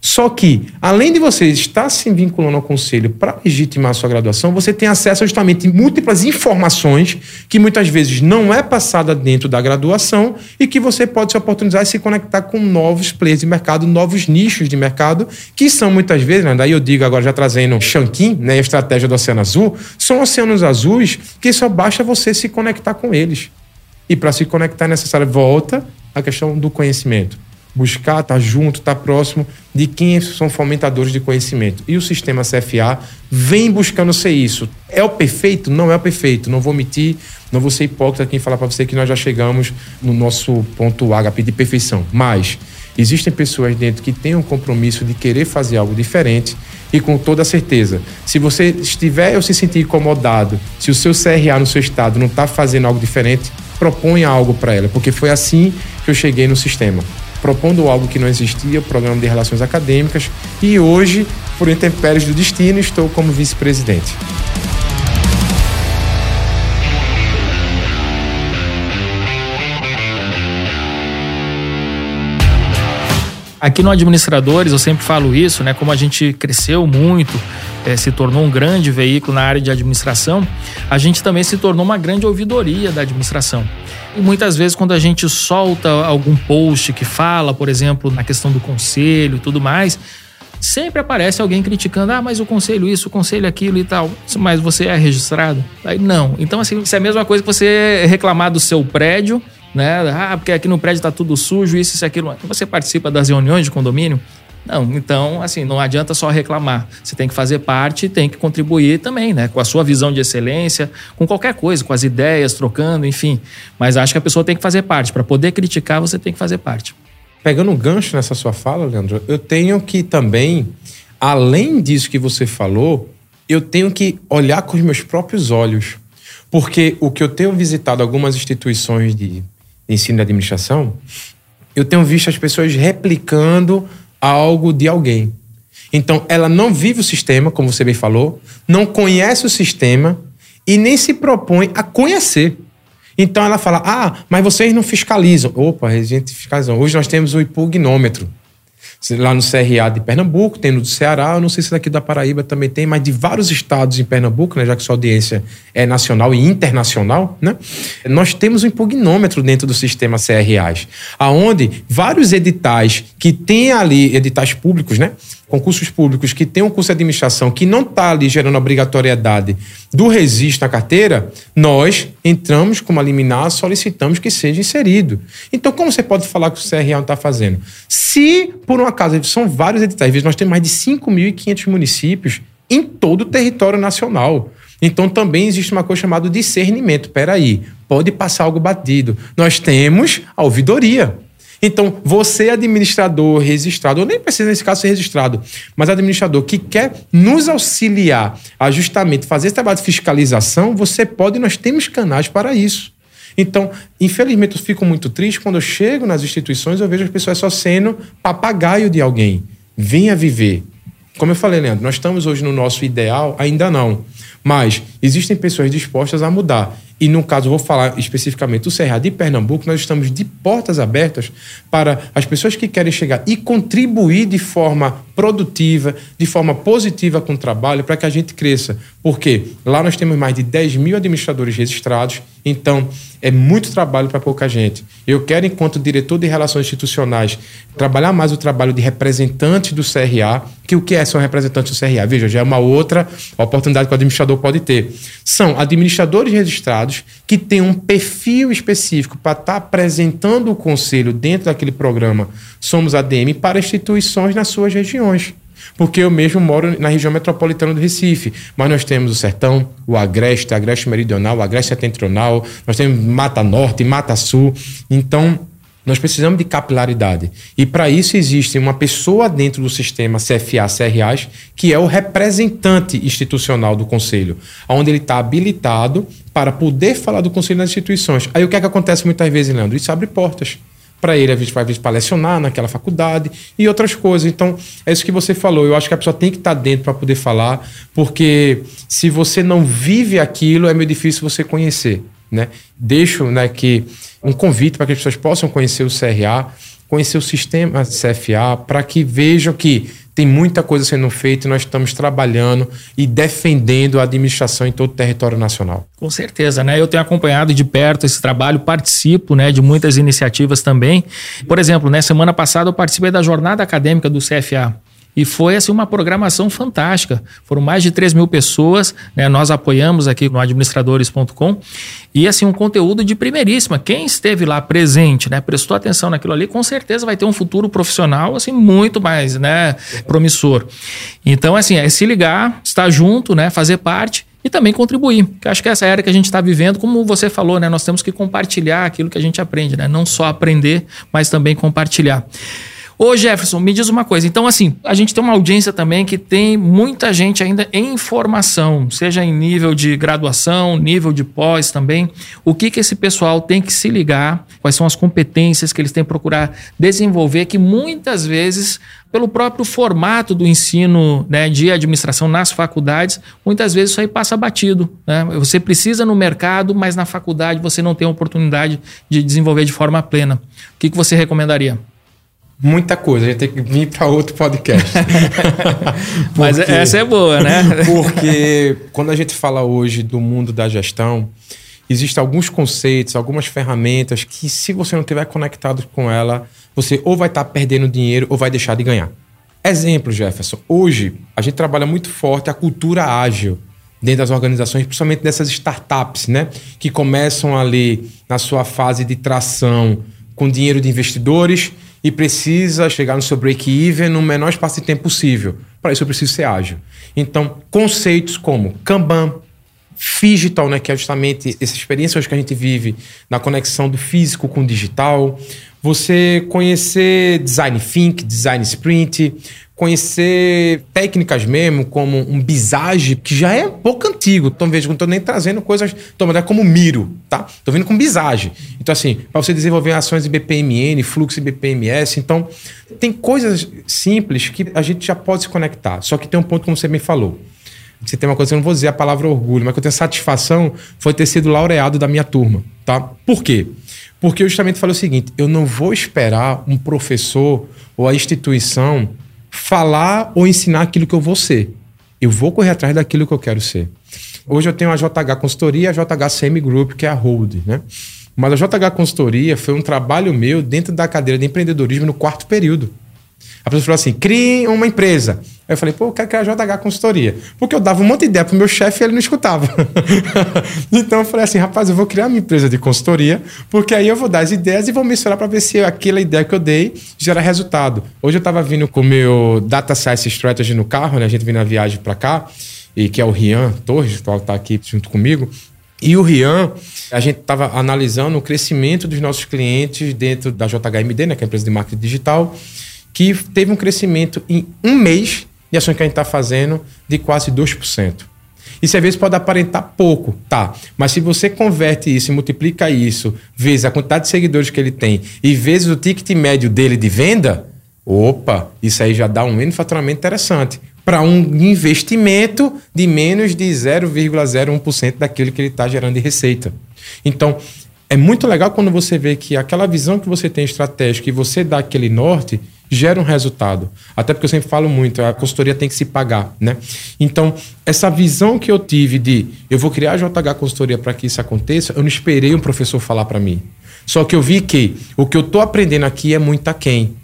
Só que, além de você estar se vinculando ao conselho para legitimar sua graduação, você tem acesso justamente a múltiplas informações que muitas vezes não é passada dentro da graduação e que você pode se oportunizar e se conectar com novos players de mercado, novos nichos de mercado, que são muitas vezes, né, daí eu digo agora já trazendo Shankin, né, a estratégia do Oceano Azul, são oceanos azuis que só basta você se conectar com eles. E para se conectar é necessário volta a questão do conhecimento buscar estar tá junto, estar tá próximo de quem são fomentadores de conhecimento. E o sistema CFA vem buscando ser isso. É o perfeito? Não é o perfeito. Não vou mentir, não vou ser hipócrita quem falar para você que nós já chegamos no nosso ponto HP de perfeição. Mas existem pessoas dentro que têm um compromisso de querer fazer algo diferente e com toda certeza, se você estiver ou se sentir incomodado, se o seu CRA no seu estado não está fazendo algo diferente, proponha algo para ela, porque foi assim que eu cheguei no sistema propondo algo que não existia, o programa de relações acadêmicas, e hoje, por intempéries do destino, estou como vice-presidente. Aqui no Administradores, eu sempre falo isso, né? Como a gente cresceu muito é, se tornou um grande veículo na área de administração, a gente também se tornou uma grande ouvidoria da administração. E muitas vezes, quando a gente solta algum post que fala, por exemplo, na questão do conselho e tudo mais, sempre aparece alguém criticando, ah, mas o conselho isso, o conselho aquilo e tal. Mas você é registrado? Aí não. Então, assim, isso é a mesma coisa que você reclamar do seu prédio, né? Ah, porque aqui no prédio tá tudo sujo, isso, isso, aquilo. Você participa das reuniões de condomínio? Não, então, assim, não adianta só reclamar. Você tem que fazer parte e tem que contribuir também, né? Com a sua visão de excelência, com qualquer coisa, com as ideias, trocando, enfim. Mas acho que a pessoa tem que fazer parte. Para poder criticar, você tem que fazer parte. Pegando um gancho nessa sua fala, Leandro, eu tenho que também, além disso que você falou, eu tenho que olhar com os meus próprios olhos. Porque o que eu tenho visitado algumas instituições de ensino de administração, eu tenho visto as pessoas replicando algo de alguém. Então, ela não vive o sistema, como você bem falou, não conhece o sistema e nem se propõe a conhecer. Então ela fala: Ah, mas vocês não fiscalizam. Opa, a gente fiscaliza. Hoje nós temos o impugnômetro lá no CRA de Pernambuco, tem no do Ceará, eu não sei se daqui da Paraíba também tem, mas de vários estados em Pernambuco, né, já que sua audiência é nacional e internacional, né, nós temos um impugnômetro dentro do sistema CRAs, aonde vários editais que têm ali, editais públicos, né, concursos públicos que têm um curso de administração que não está ali gerando obrigatoriedade do registro na carteira, nós entramos como liminar, solicitamos que seja inserido. Então, como você pode falar que o CRA não está fazendo? Se, por um acaso, são vários editais, nós temos mais de 5.500 municípios em todo o território nacional. Então também existe uma coisa chamada discernimento. Peraí, pode passar algo batido. Nós temos a ouvidoria. Então, você, administrador registrado, ou nem precisa nesse caso ser registrado, mas administrador que quer nos auxiliar a justamente fazer esse trabalho de fiscalização, você pode, nós temos canais para isso. Então, infelizmente, eu fico muito triste quando eu chego nas instituições eu vejo as pessoas só sendo papagaio de alguém. Venha viver. Como eu falei, Leandro, nós estamos hoje no nosso ideal, ainda não. Mas existem pessoas dispostas a mudar. E no caso, vou falar especificamente do Serra de Pernambuco, nós estamos de portas abertas para as pessoas que querem chegar e contribuir de forma produtiva, de forma positiva com o trabalho, para que a gente cresça. Porque lá nós temos mais de 10 mil administradores registrados, então é muito trabalho para pouca gente. Eu quero, enquanto diretor de relações institucionais, trabalhar mais o trabalho de representante do CRA, que o que é ser um representante do CRA? Veja, já é uma outra oportunidade que o administrador pode ter. São administradores registrados que têm um perfil específico para estar tá apresentando o conselho dentro daquele programa Somos ADM para instituições nas suas regiões. Porque eu mesmo moro na região metropolitana do Recife, mas nós temos o Sertão, o Agreste, Agreste Meridional, o Agreste Setentrional, nós temos Mata Norte, Mata Sul. Então, nós precisamos de capilaridade. E para isso existe uma pessoa dentro do sistema CFA, CRAs, que é o representante institucional do conselho, onde ele está habilitado para poder falar do conselho nas instituições. Aí o que é que acontece muitas vezes, Leandro? Isso abre portas para ele, a gente vai lecionar naquela faculdade e outras coisas. Então, é isso que você falou. Eu acho que a pessoa tem que estar tá dentro para poder falar, porque se você não vive aquilo, é meio difícil você conhecer. Né? Deixo né, que um convite para que as pessoas possam conhecer o CRA, conhecer o sistema CFA, para que vejam que tem muita coisa sendo feita e nós estamos trabalhando e defendendo a administração em todo o território nacional. Com certeza, né? Eu tenho acompanhado de perto esse trabalho, participo, né, de muitas iniciativas também. Por exemplo, né, semana passada eu participei da jornada acadêmica do CFA. E foi assim uma programação fantástica. Foram mais de 3 mil pessoas, né? nós apoiamos aqui no administradores.com. E assim, um conteúdo de primeiríssima. Quem esteve lá presente, né, prestou atenção naquilo ali, com certeza vai ter um futuro profissional assim muito mais, né, promissor. Então, assim, é se ligar, estar junto, né, fazer parte e também contribuir. Que acho que essa era que a gente está vivendo, como você falou, né, nós temos que compartilhar aquilo que a gente aprende, né, não só aprender, mas também compartilhar. Ô Jefferson, me diz uma coisa. Então, assim, a gente tem uma audiência também que tem muita gente ainda em formação, seja em nível de graduação, nível de pós também. O que, que esse pessoal tem que se ligar? Quais são as competências que eles têm que procurar desenvolver? Que muitas vezes, pelo próprio formato do ensino né, de administração nas faculdades, muitas vezes isso aí passa batido. Né? Você precisa no mercado, mas na faculdade você não tem a oportunidade de desenvolver de forma plena. O que, que você recomendaria? Muita coisa, a gente tem que vir para outro podcast. Mas essa é boa, né? porque quando a gente fala hoje do mundo da gestão, existem alguns conceitos, algumas ferramentas que, se você não estiver conectado com ela, você ou vai estar tá perdendo dinheiro ou vai deixar de ganhar. Exemplo, Jefferson. Hoje, a gente trabalha muito forte a cultura ágil dentro das organizações, principalmente dessas startups, né? Que começam ali na sua fase de tração com dinheiro de investidores e precisa chegar no seu break-even no menor espaço de tempo possível. Para isso eu preciso ser ágil. Então, conceitos como Kanban, Digital, né, que é justamente essa experiência que a gente vive na conexão do físico com o digital. Você conhecer design think, design sprint, conhecer técnicas mesmo, como um bisage, que já é um pouco antigo. Então, veja, não estou nem trazendo coisas, toma, como Miro, tá? Estou vindo com bisage. Então, assim, para você desenvolver ações de BPMN, fluxo de BPMS, então, tem coisas simples que a gente já pode se conectar. Só que tem um ponto, como você me falou. Você tem uma coisa, eu não vou dizer a palavra orgulho, mas que eu tenho satisfação foi ter sido laureado da minha turma, tá? Por quê? Porque eu justamente falei o seguinte: eu não vou esperar um professor ou a instituição falar ou ensinar aquilo que eu vou ser. Eu vou correr atrás daquilo que eu quero ser. Hoje eu tenho a JH Consultoria e a JH Semi Group, que é a Hold, né? Mas a JH Consultoria foi um trabalho meu dentro da cadeira de empreendedorismo no quarto período. A pessoa falou assim: crie uma empresa. Aí eu falei, pô, eu quero criar a JH Consultoria. Porque eu dava um monte de ideia pro meu chefe e ele não escutava. então eu falei assim, rapaz, eu vou criar minha empresa de consultoria, porque aí eu vou dar as ideias e vou mensurar para ver se aquela ideia que eu dei gera resultado. Hoje eu estava vindo com o meu Data Science Strategy no carro, né? A gente vindo na viagem para cá, e que é o Rian Torres, que está aqui junto comigo. E o Rian, a gente estava analisando o crescimento dos nossos clientes dentro da JHMD, né, que é a empresa de marketing digital, que teve um crescimento em um mês de ações que a gente está fazendo de quase 2%. Isso às vezes pode aparentar pouco, tá? Mas se você converte isso e multiplica isso, vezes a quantidade de seguidores que ele tem e vezes o ticket médio dele de venda, opa, isso aí já dá um N faturamento interessante para um investimento de menos de 0,01% daquilo que ele está gerando de receita. Então, é muito legal quando você vê que aquela visão que você tem estratégica e você dá aquele norte, gera um resultado. Até porque eu sempre falo muito, a consultoria tem que se pagar, né? Então, essa visão que eu tive de eu vou criar a JH Consultoria para que isso aconteça, eu não esperei um professor falar para mim. Só que eu vi que o que eu estou aprendendo aqui é muito aquém.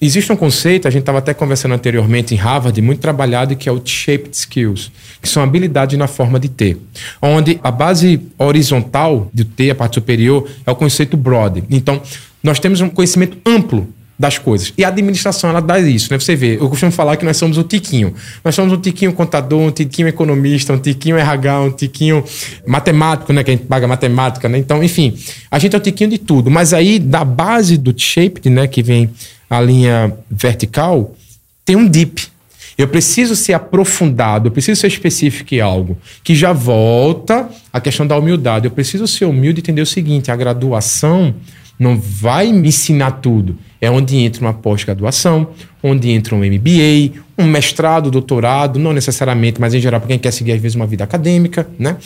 Existe um conceito, a gente estava até conversando anteriormente em Harvard, muito trabalhado, que é o Shaped Skills, que são habilidades na forma de T. Onde a base horizontal do T, a parte superior, é o conceito broad. Então, nós temos um conhecimento amplo das coisas. E a administração, ela dá isso, né? Você vê, eu costumo falar que nós somos o tiquinho. Nós somos um tiquinho contador, um tiquinho economista, um tiquinho RH, um tiquinho matemático, né? Que a gente paga matemática, né? Então, enfim, a gente é o tiquinho de tudo. Mas aí, da base do shaped, né? Que vem a linha vertical, tem um deep. Eu preciso ser aprofundado, eu preciso ser específico em algo. Que já volta a questão da humildade. Eu preciso ser humilde e entender o seguinte: a graduação não vai me ensinar tudo. É onde entra uma pós-graduação, onde entra um MBA, um mestrado, doutorado, não necessariamente, mas em geral para quem quer seguir às vezes uma vida acadêmica, né?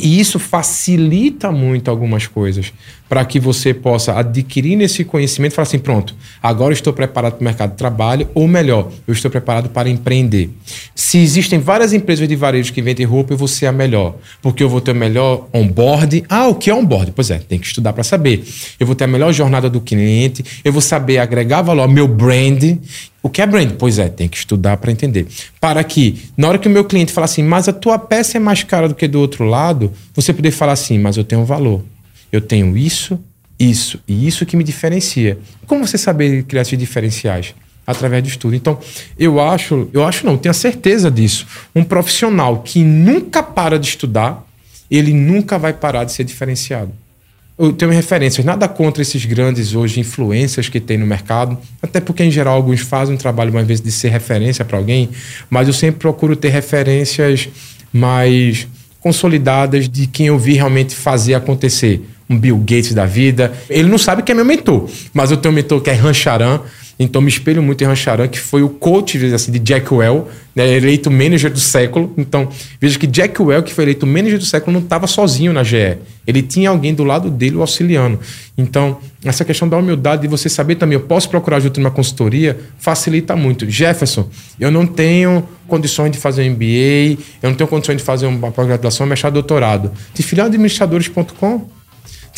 E isso facilita muito algumas coisas para que você possa adquirir nesse conhecimento e falar assim, pronto, agora estou preparado para o mercado de trabalho, ou melhor, eu estou preparado para empreender. Se existem várias empresas de varejo que vendem roupa, eu vou ser a melhor, porque eu vou ter o melhor onboard. Ah, o que é onboard? Pois é, tem que estudar para saber. Eu vou ter a melhor jornada do cliente, eu vou saber agregar valor ao meu brand o que é brand? Pois é, tem que estudar para entender. Para que, na hora que o meu cliente fala assim, mas a tua peça é mais cara do que do outro lado, você poder falar assim, mas eu tenho valor. Eu tenho isso, isso e isso que me diferencia. Como você saber criar esses diferenciais? Através do estudo. Então, eu acho, eu acho não, tenho a certeza disso. Um profissional que nunca para de estudar, ele nunca vai parar de ser diferenciado eu tenho referências, nada contra esses grandes hoje influências que tem no mercado, até porque em geral alguns fazem um trabalho uma vez de ser referência para alguém, mas eu sempre procuro ter referências mais consolidadas de quem eu vi realmente fazer acontecer. Um Bill Gates da vida. Ele não sabe que é meu mentor, mas eu tenho um mentor que é Rancharan, Então me espelho muito em Rancharan, que foi o coach assim, de Jack Well, né, eleito manager do século. Então, veja que Jack Well, que foi eleito manager do século, não estava sozinho na GE. Ele tinha alguém do lado dele o auxiliando. Então, essa questão da humildade de você saber também, eu posso procurar ajuda numa consultoria, facilita muito. Jefferson, eu não tenho condições de fazer um MBA, eu não tenho condições de fazer uma pós-graduação, mestrado, doutorado. De filialadministradores.com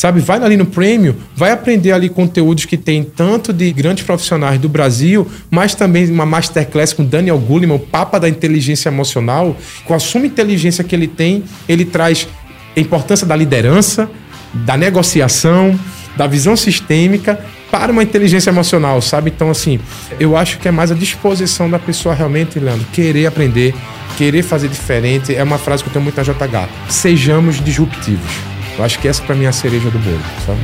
Sabe, vai ali no Premium, vai aprender ali conteúdos que tem tanto de grandes profissionais do Brasil, mas também uma masterclass com Daniel Goleman, o papa da inteligência emocional. Com a suma inteligência que ele tem, ele traz a importância da liderança, da negociação, da visão sistêmica para uma inteligência emocional, sabe? Então, assim, eu acho que é mais a disposição da pessoa realmente, Leandro, querer aprender, querer fazer diferente. É uma frase que eu tenho muito na JH. Sejamos disruptivos. Eu acho que essa para mim é a cereja do bolo, sabe?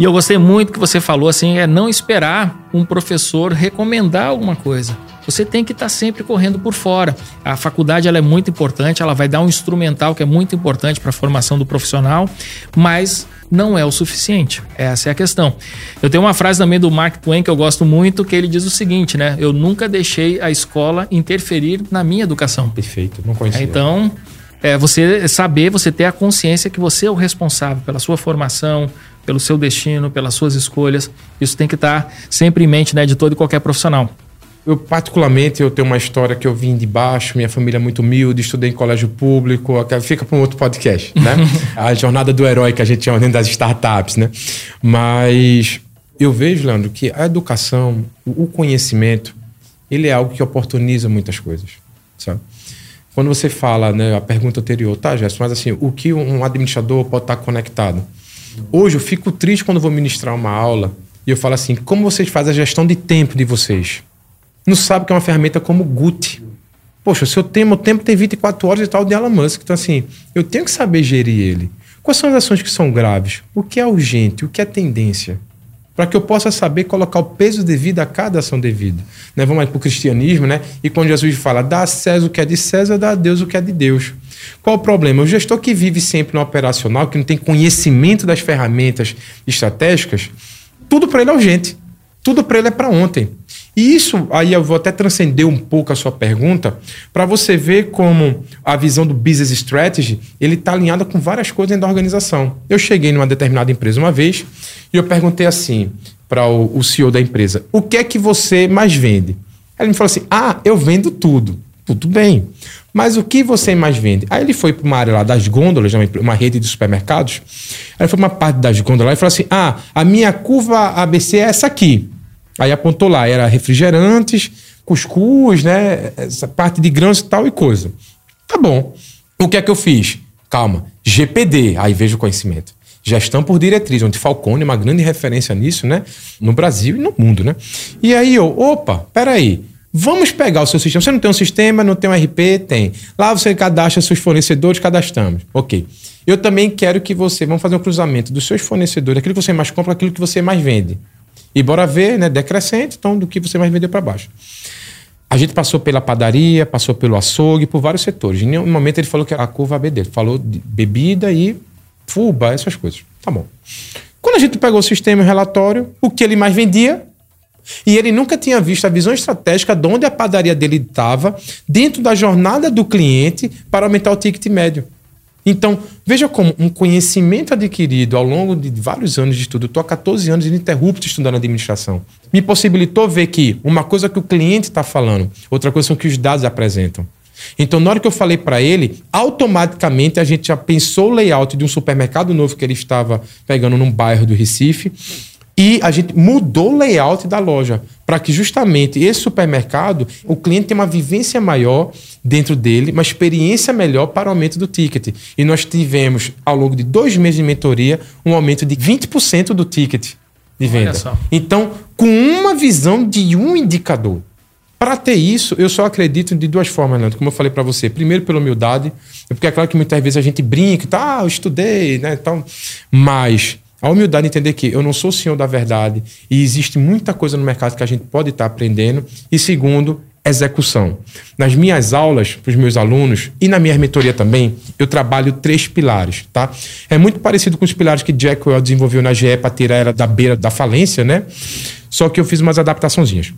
E eu gostei muito que você falou assim, é não esperar um professor recomendar alguma coisa. Você tem que estar tá sempre correndo por fora. A faculdade ela é muito importante, ela vai dar um instrumental que é muito importante para a formação do profissional, mas não é o suficiente. Essa é a questão. Eu tenho uma frase também do Mark Twain que eu gosto muito, que ele diz o seguinte, né? Eu nunca deixei a escola interferir na minha educação. Perfeito, não conhecia. Então, é você saber, você ter a consciência que você é o responsável pela sua formação, pelo seu destino, pelas suas escolhas. Isso tem que estar sempre em mente, né, de todo e qualquer profissional. Eu, particularmente, eu tenho uma história que eu vim de baixo, minha família é muito humilde, estudei em colégio público, fica para um outro podcast, né? a jornada do herói que a gente chama dentro das startups, né? Mas eu vejo, Leandro, que a educação, o conhecimento, ele é algo que oportuniza muitas coisas, sabe? Quando você fala, né, a pergunta anterior, tá, Gerson, mas assim, o que um administrador pode estar conectado? Hoje eu fico triste quando vou ministrar uma aula e eu falo assim, como vocês fazem a gestão de tempo de vocês? Não sabe que é uma ferramenta como Gut. Poxa, o seu tempo, o tempo tem 24 horas e tal de Elon Musk. Então, assim, eu tenho que saber gerir ele. Quais são as ações que são graves? O que é urgente? O que é tendência? Para que eu possa saber colocar o peso devido a cada ação devida. Né? Vamos para o cristianismo, né? E quando Jesus fala, dá a César o que é de César, dá a Deus o que é de Deus. Qual o problema? O gestor que vive sempre no operacional, que não tem conhecimento das ferramentas estratégicas, tudo para ele é urgente. Tudo para ele é para ontem. E isso, aí eu vou até transcender um pouco a sua pergunta, para você ver como a visão do business strategy, ele está alinhada com várias coisas dentro da organização. Eu cheguei numa determinada empresa uma vez e eu perguntei assim para o, o CEO da empresa, o que é que você mais vende? Ele me falou assim, ah, eu vendo tudo. Tudo bem. Mas o que você mais vende? Aí ele foi para uma área lá das gôndolas, uma rede de supermercados. Aí foi uma parte das gôndolas e falou assim: Ah, a minha curva ABC é essa aqui. Aí apontou lá, era refrigerantes, cuscuz, né? Essa parte de grãos e tal e coisa. Tá bom. O que é que eu fiz? Calma. GPD, aí vejo o conhecimento. Gestão por diretriz, onde Falcone é uma grande referência nisso, né? No Brasil e no mundo, né? E aí eu, opa, peraí. Vamos pegar o seu sistema. Você não tem um sistema, não tem um RP? Tem. Lá você cadastra seus fornecedores, cadastramos. Ok. Eu também quero que você, vamos fazer um cruzamento dos seus fornecedores, aquilo que você mais compra, aquilo que você mais vende. E bora ver, né, decrescente, então do que você mais vendeu para baixo. A gente passou pela padaria, passou pelo açougue, por vários setores. Em nenhum momento ele falou que a curva AB dele. Falou de bebida e fuba, essas coisas. Tá bom. Quando a gente pegou o sistema e o relatório, o que ele mais vendia, e ele nunca tinha visto a visão estratégica de onde a padaria dele estava dentro da jornada do cliente para aumentar o ticket médio. Então, veja como um conhecimento adquirido ao longo de vários anos de estudo, estou há 14 anos ininterrupto estudando administração, me possibilitou ver que uma coisa que o cliente está falando, outra coisa são que os dados apresentam. Então, na hora que eu falei para ele, automaticamente a gente já pensou o layout de um supermercado novo que ele estava pegando num bairro do Recife e a gente mudou o layout da loja para que justamente esse supermercado, o cliente tenha uma vivência maior dentro dele, uma experiência melhor para o aumento do ticket. E nós tivemos, ao longo de dois meses de mentoria, um aumento de 20% do ticket de venda. Então, com uma visão de um indicador. Para ter isso, eu só acredito de duas formas, Leandro, como eu falei para você. Primeiro, pela humildade, porque é claro que muitas vezes a gente brinca, tá, ah, eu estudei, né, então, mas a humildade de entender que eu não sou o senhor da verdade e existe muita coisa no mercado que a gente pode estar aprendendo. E segundo, execução. Nas minhas aulas, para os meus alunos, e na minha mentoria também, eu trabalho três pilares, tá? É muito parecido com os pilares que Jack Welch desenvolveu na GE para tirar ela da beira da falência, né? Só que eu fiz umas adaptaçõezinhas.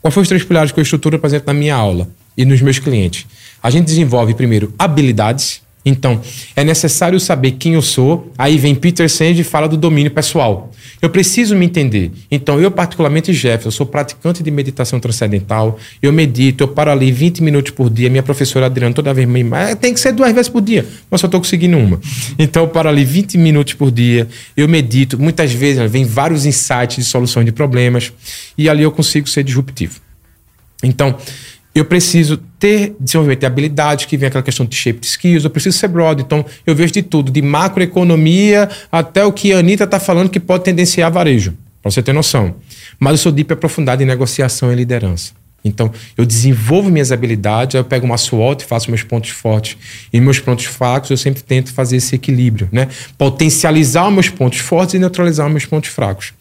Quais foram os três pilares que eu estruturo, por exemplo, na minha aula e nos meus clientes? A gente desenvolve primeiro habilidades, então, é necessário saber quem eu sou. Aí vem Peter Senge e fala do domínio pessoal. Eu preciso me entender. Então, eu, particularmente, Jeff, eu sou praticante de meditação transcendental. Eu medito, eu paro ali 20 minutos por dia. Minha professora Adriana toda vez me mas tem que ser duas vezes por dia. Mas só estou conseguindo uma. Então, eu paro ali 20 minutos por dia. Eu medito. Muitas vezes vem vários insights de soluções de problemas. E ali eu consigo ser disruptivo. Então, eu preciso ter desenvolvimento de habilidades, que vem aquela questão de shape skills, eu preciso ser broad. Então, eu vejo de tudo, de macroeconomia até o que a Anitta está falando que pode tendenciar varejo, para você ter noção. Mas eu sou deep aprofundado em negociação e liderança. Então, eu desenvolvo minhas habilidades, eu pego uma SWOT, faço meus pontos fortes e meus pontos fracos, eu sempre tento fazer esse equilíbrio, né? Potencializar meus pontos fortes e neutralizar meus pontos fracos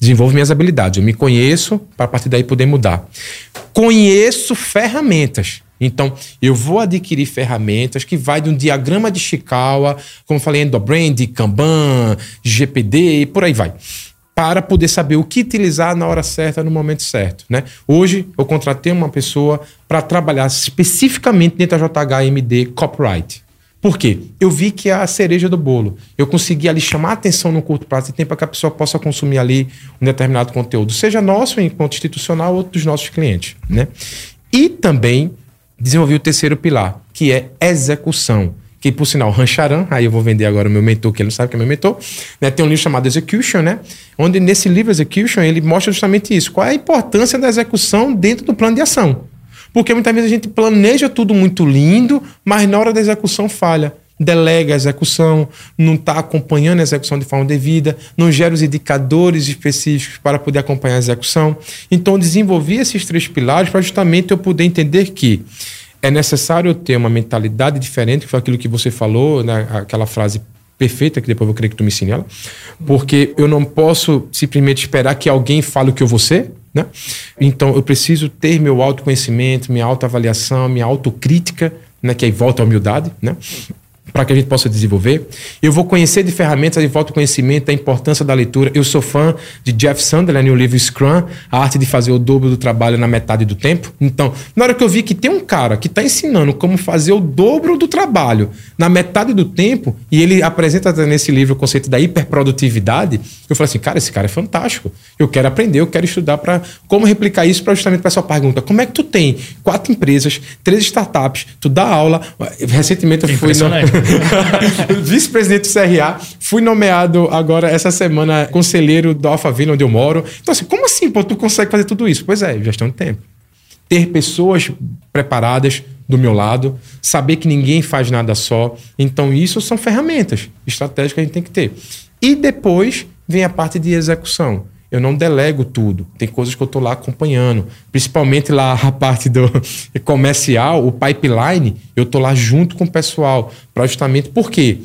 desenvolvo minhas habilidades. Eu me conheço para a partir daí poder mudar. Conheço ferramentas. Então, eu vou adquirir ferramentas que vai de um diagrama de Chikawa, como falei, Endobrand, Kanban, GPD e por aí vai. Para poder saber o que utilizar na hora certa, no momento certo. Né? Hoje, eu contratei uma pessoa para trabalhar especificamente dentro da JHMD Copyright. Por quê? Eu vi que é a cereja do bolo. Eu consegui ali chamar atenção no curto prazo de tempo para que a pessoa possa consumir ali um determinado conteúdo, seja nosso enquanto institucional ou dos nossos clientes. Né? E também desenvolvi o terceiro pilar, que é execução. Que, por sinal, Rancharan, aí eu vou vender agora o meu mentor, que ele não sabe que é meu mentor, né? tem um livro chamado Execution, né? onde nesse livro Execution ele mostra justamente isso. Qual é a importância da execução dentro do plano de ação. Porque muitas vezes a gente planeja tudo muito lindo, mas na hora da execução falha. Delega a execução, não está acompanhando a execução de forma devida, não gera os indicadores específicos para poder acompanhar a execução. Então, desenvolvi esses três pilares para justamente eu poder entender que é necessário ter uma mentalidade diferente, que foi aquilo que você falou, né? aquela frase perfeita, que depois eu vou querer que tu me ensine ela, porque eu não posso simplesmente esperar que alguém fale o que eu vou ser, né? Então, eu preciso ter meu autoconhecimento, minha autoavaliação, minha autocrítica, né? que aí volta à humildade, né? Para que a gente possa desenvolver. Eu vou conhecer de ferramentas de volta conhecimento, da importância da leitura. Eu sou fã de Jeff Sandler, no livro Scrum, a arte de fazer o dobro do trabalho na metade do tempo. Então, na hora que eu vi que tem um cara que está ensinando como fazer o dobro do trabalho na metade do tempo, e ele apresenta nesse livro o conceito da hiperprodutividade, eu falei assim, cara, esse cara é fantástico. Eu quero aprender, eu quero estudar para como replicar isso para justamente para essa pergunta. Como é que tu tem quatro empresas, três startups, tu dá aula. Recentemente eu fui... vice-presidente do CRA, fui nomeado agora essa semana conselheiro do Alphaville, onde eu moro. Então, assim, como assim, pô, tu consegue fazer tudo isso? Pois é, gestão de tempo. Ter pessoas preparadas do meu lado, saber que ninguém faz nada só. Então, isso são ferramentas estratégicas que a gente tem que ter. E depois vem a parte de execução eu não delego tudo. Tem coisas que eu estou lá acompanhando. Principalmente lá a parte do comercial, o pipeline, eu estou lá junto com o pessoal. Para justamente por quê?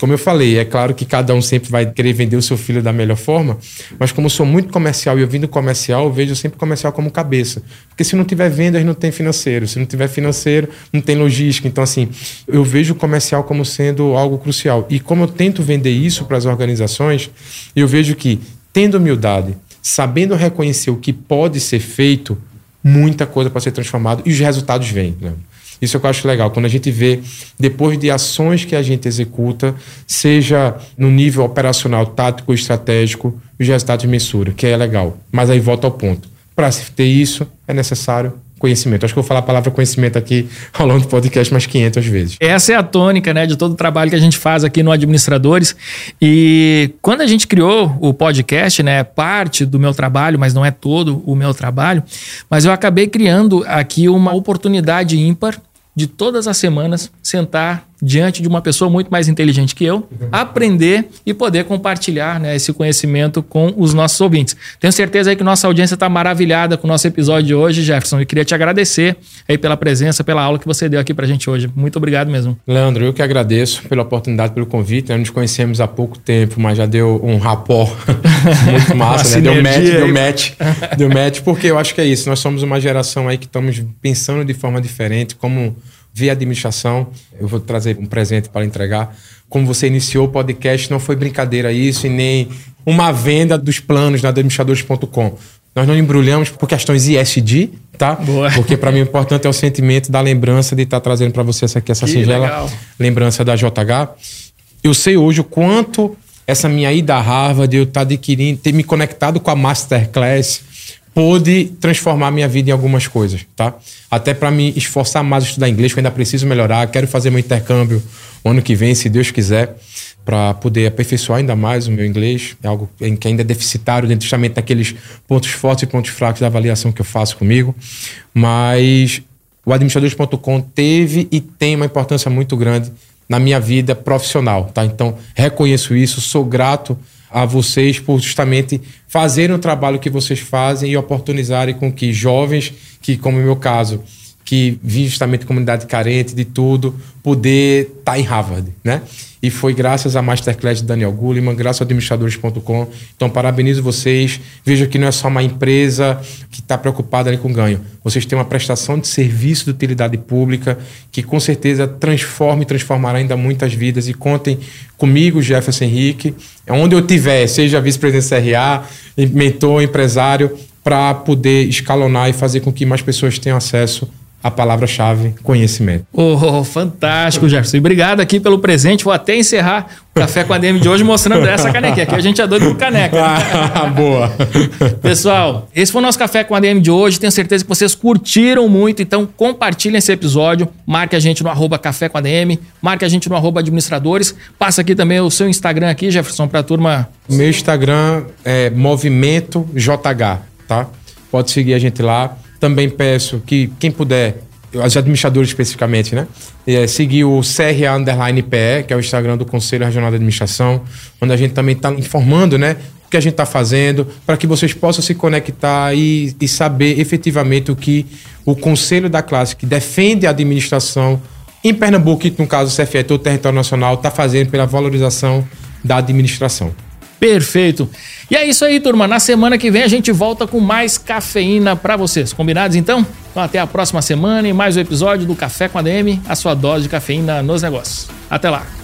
Como eu falei, é claro que cada um sempre vai querer vender o seu filho da melhor forma, mas como eu sou muito comercial e eu vindo comercial, eu vejo sempre comercial como cabeça. Porque se não tiver vendas, não tem financeiro. Se não tiver financeiro, não tem logística. Então, assim, eu vejo o comercial como sendo algo crucial. E como eu tento vender isso para as organizações, eu vejo que tendo humildade, sabendo reconhecer o que pode ser feito, muita coisa pode ser transformada e os resultados vêm. Né? Isso é eu acho legal. Quando a gente vê, depois de ações que a gente executa, seja no nível operacional, tático ou estratégico, os resultados mensuram, que é legal. Mas aí volta ao ponto. Para se ter isso, é necessário conhecimento. Acho que eu vou falar a palavra conhecimento aqui ao longo do podcast mais 500 vezes. Essa é a tônica, né, de todo o trabalho que a gente faz aqui no Administradores. E quando a gente criou o podcast, né, parte do meu trabalho, mas não é todo o meu trabalho, mas eu acabei criando aqui uma oportunidade ímpar de todas as semanas sentar diante de uma pessoa muito mais inteligente que eu, aprender e poder compartilhar né, esse conhecimento com os nossos ouvintes. Tenho certeza aí que nossa audiência está maravilhada com o nosso episódio de hoje, Jefferson. Eu queria te agradecer aí pela presença, pela aula que você deu aqui para a gente hoje. Muito obrigado mesmo. Leandro, eu que agradeço pela oportunidade, pelo convite. Nós nos conhecemos há pouco tempo, mas já deu um rapó muito massa, né? Deu match, deu match, deu match, porque eu acho que é isso. Nós somos uma geração aí que estamos pensando de forma diferente, como via administração. Eu vou trazer um presente para entregar. Como você iniciou o podcast, não foi brincadeira isso e nem uma venda dos planos na administradores.com. Nós não embrulhamos por questões ISD, tá? Boa. Porque para mim o importante é o sentimento da lembrança de estar tá trazendo para você essa, aqui, essa que singela legal. lembrança da JH. Eu sei hoje o quanto essa minha ida a Harvard, eu estar tá adquirindo, ter me conectado com a Masterclass, pôde transformar minha vida em algumas coisas, tá? Até para me esforçar mais estudar inglês, que eu ainda preciso melhorar, quero fazer meu intercâmbio o ano que vem, se Deus quiser, para poder aperfeiçoar ainda mais o meu inglês, é algo que ainda é deficitário dentro justamente daqueles pontos fortes e pontos fracos da avaliação que eu faço comigo, mas o administradores.com teve e tem uma importância muito grande na minha vida profissional, tá? Então, reconheço isso, sou grato a vocês por justamente fazerem o trabalho que vocês fazem e oportunizarem com que jovens, que como no meu caso, que vivem justamente comunidade carente de tudo, poder estar tá em Harvard, né? E foi graças à Masterclass de Daniel Gulliman, graças ao administradores.com. Então, parabenizo vocês. Veja que não é só uma empresa que está preocupada ali com ganho. Vocês têm uma prestação de serviço de utilidade pública que com certeza transforma e transformará ainda muitas vidas. E contem comigo, Jefferson Henrique, onde eu tiver, seja vice-presidente CRA, mentor, empresário, para poder escalonar e fazer com que mais pessoas tenham acesso a palavra-chave conhecimento. Oh, fantástico, Jefferson. Obrigado aqui pelo presente. Vou até encerrar o Café com a DM de hoje mostrando essa canequinha. Aqui a gente é doido por caneca. Ah, boa. Pessoal, esse foi o nosso Café com a DM de hoje. Tenho certeza que vocês curtiram muito. Então, compartilhem esse episódio. Marque a gente no arroba Café com a DM. Marque a gente no arroba Administradores. Passa aqui também o seu Instagram aqui, Jefferson, para a turma. Meu Instagram é Movimento JH, tá? Pode seguir a gente lá. Também peço que quem puder, os administradores especificamente, né? É, seguir o CRA Underline PE, que é o Instagram do Conselho Regional de Administração, onde a gente também está informando, né? O que a gente está fazendo, para que vocês possam se conectar e, e saber efetivamente o que o Conselho da Classe, que defende a administração em Pernambuco, no caso o CFE, todo o território nacional, está fazendo pela valorização da administração. Perfeito. E é isso aí, turma. Na semana que vem a gente volta com mais cafeína para vocês. Combinados então? Então até a próxima semana e mais um episódio do Café com a DM, a sua dose de cafeína nos negócios. Até lá.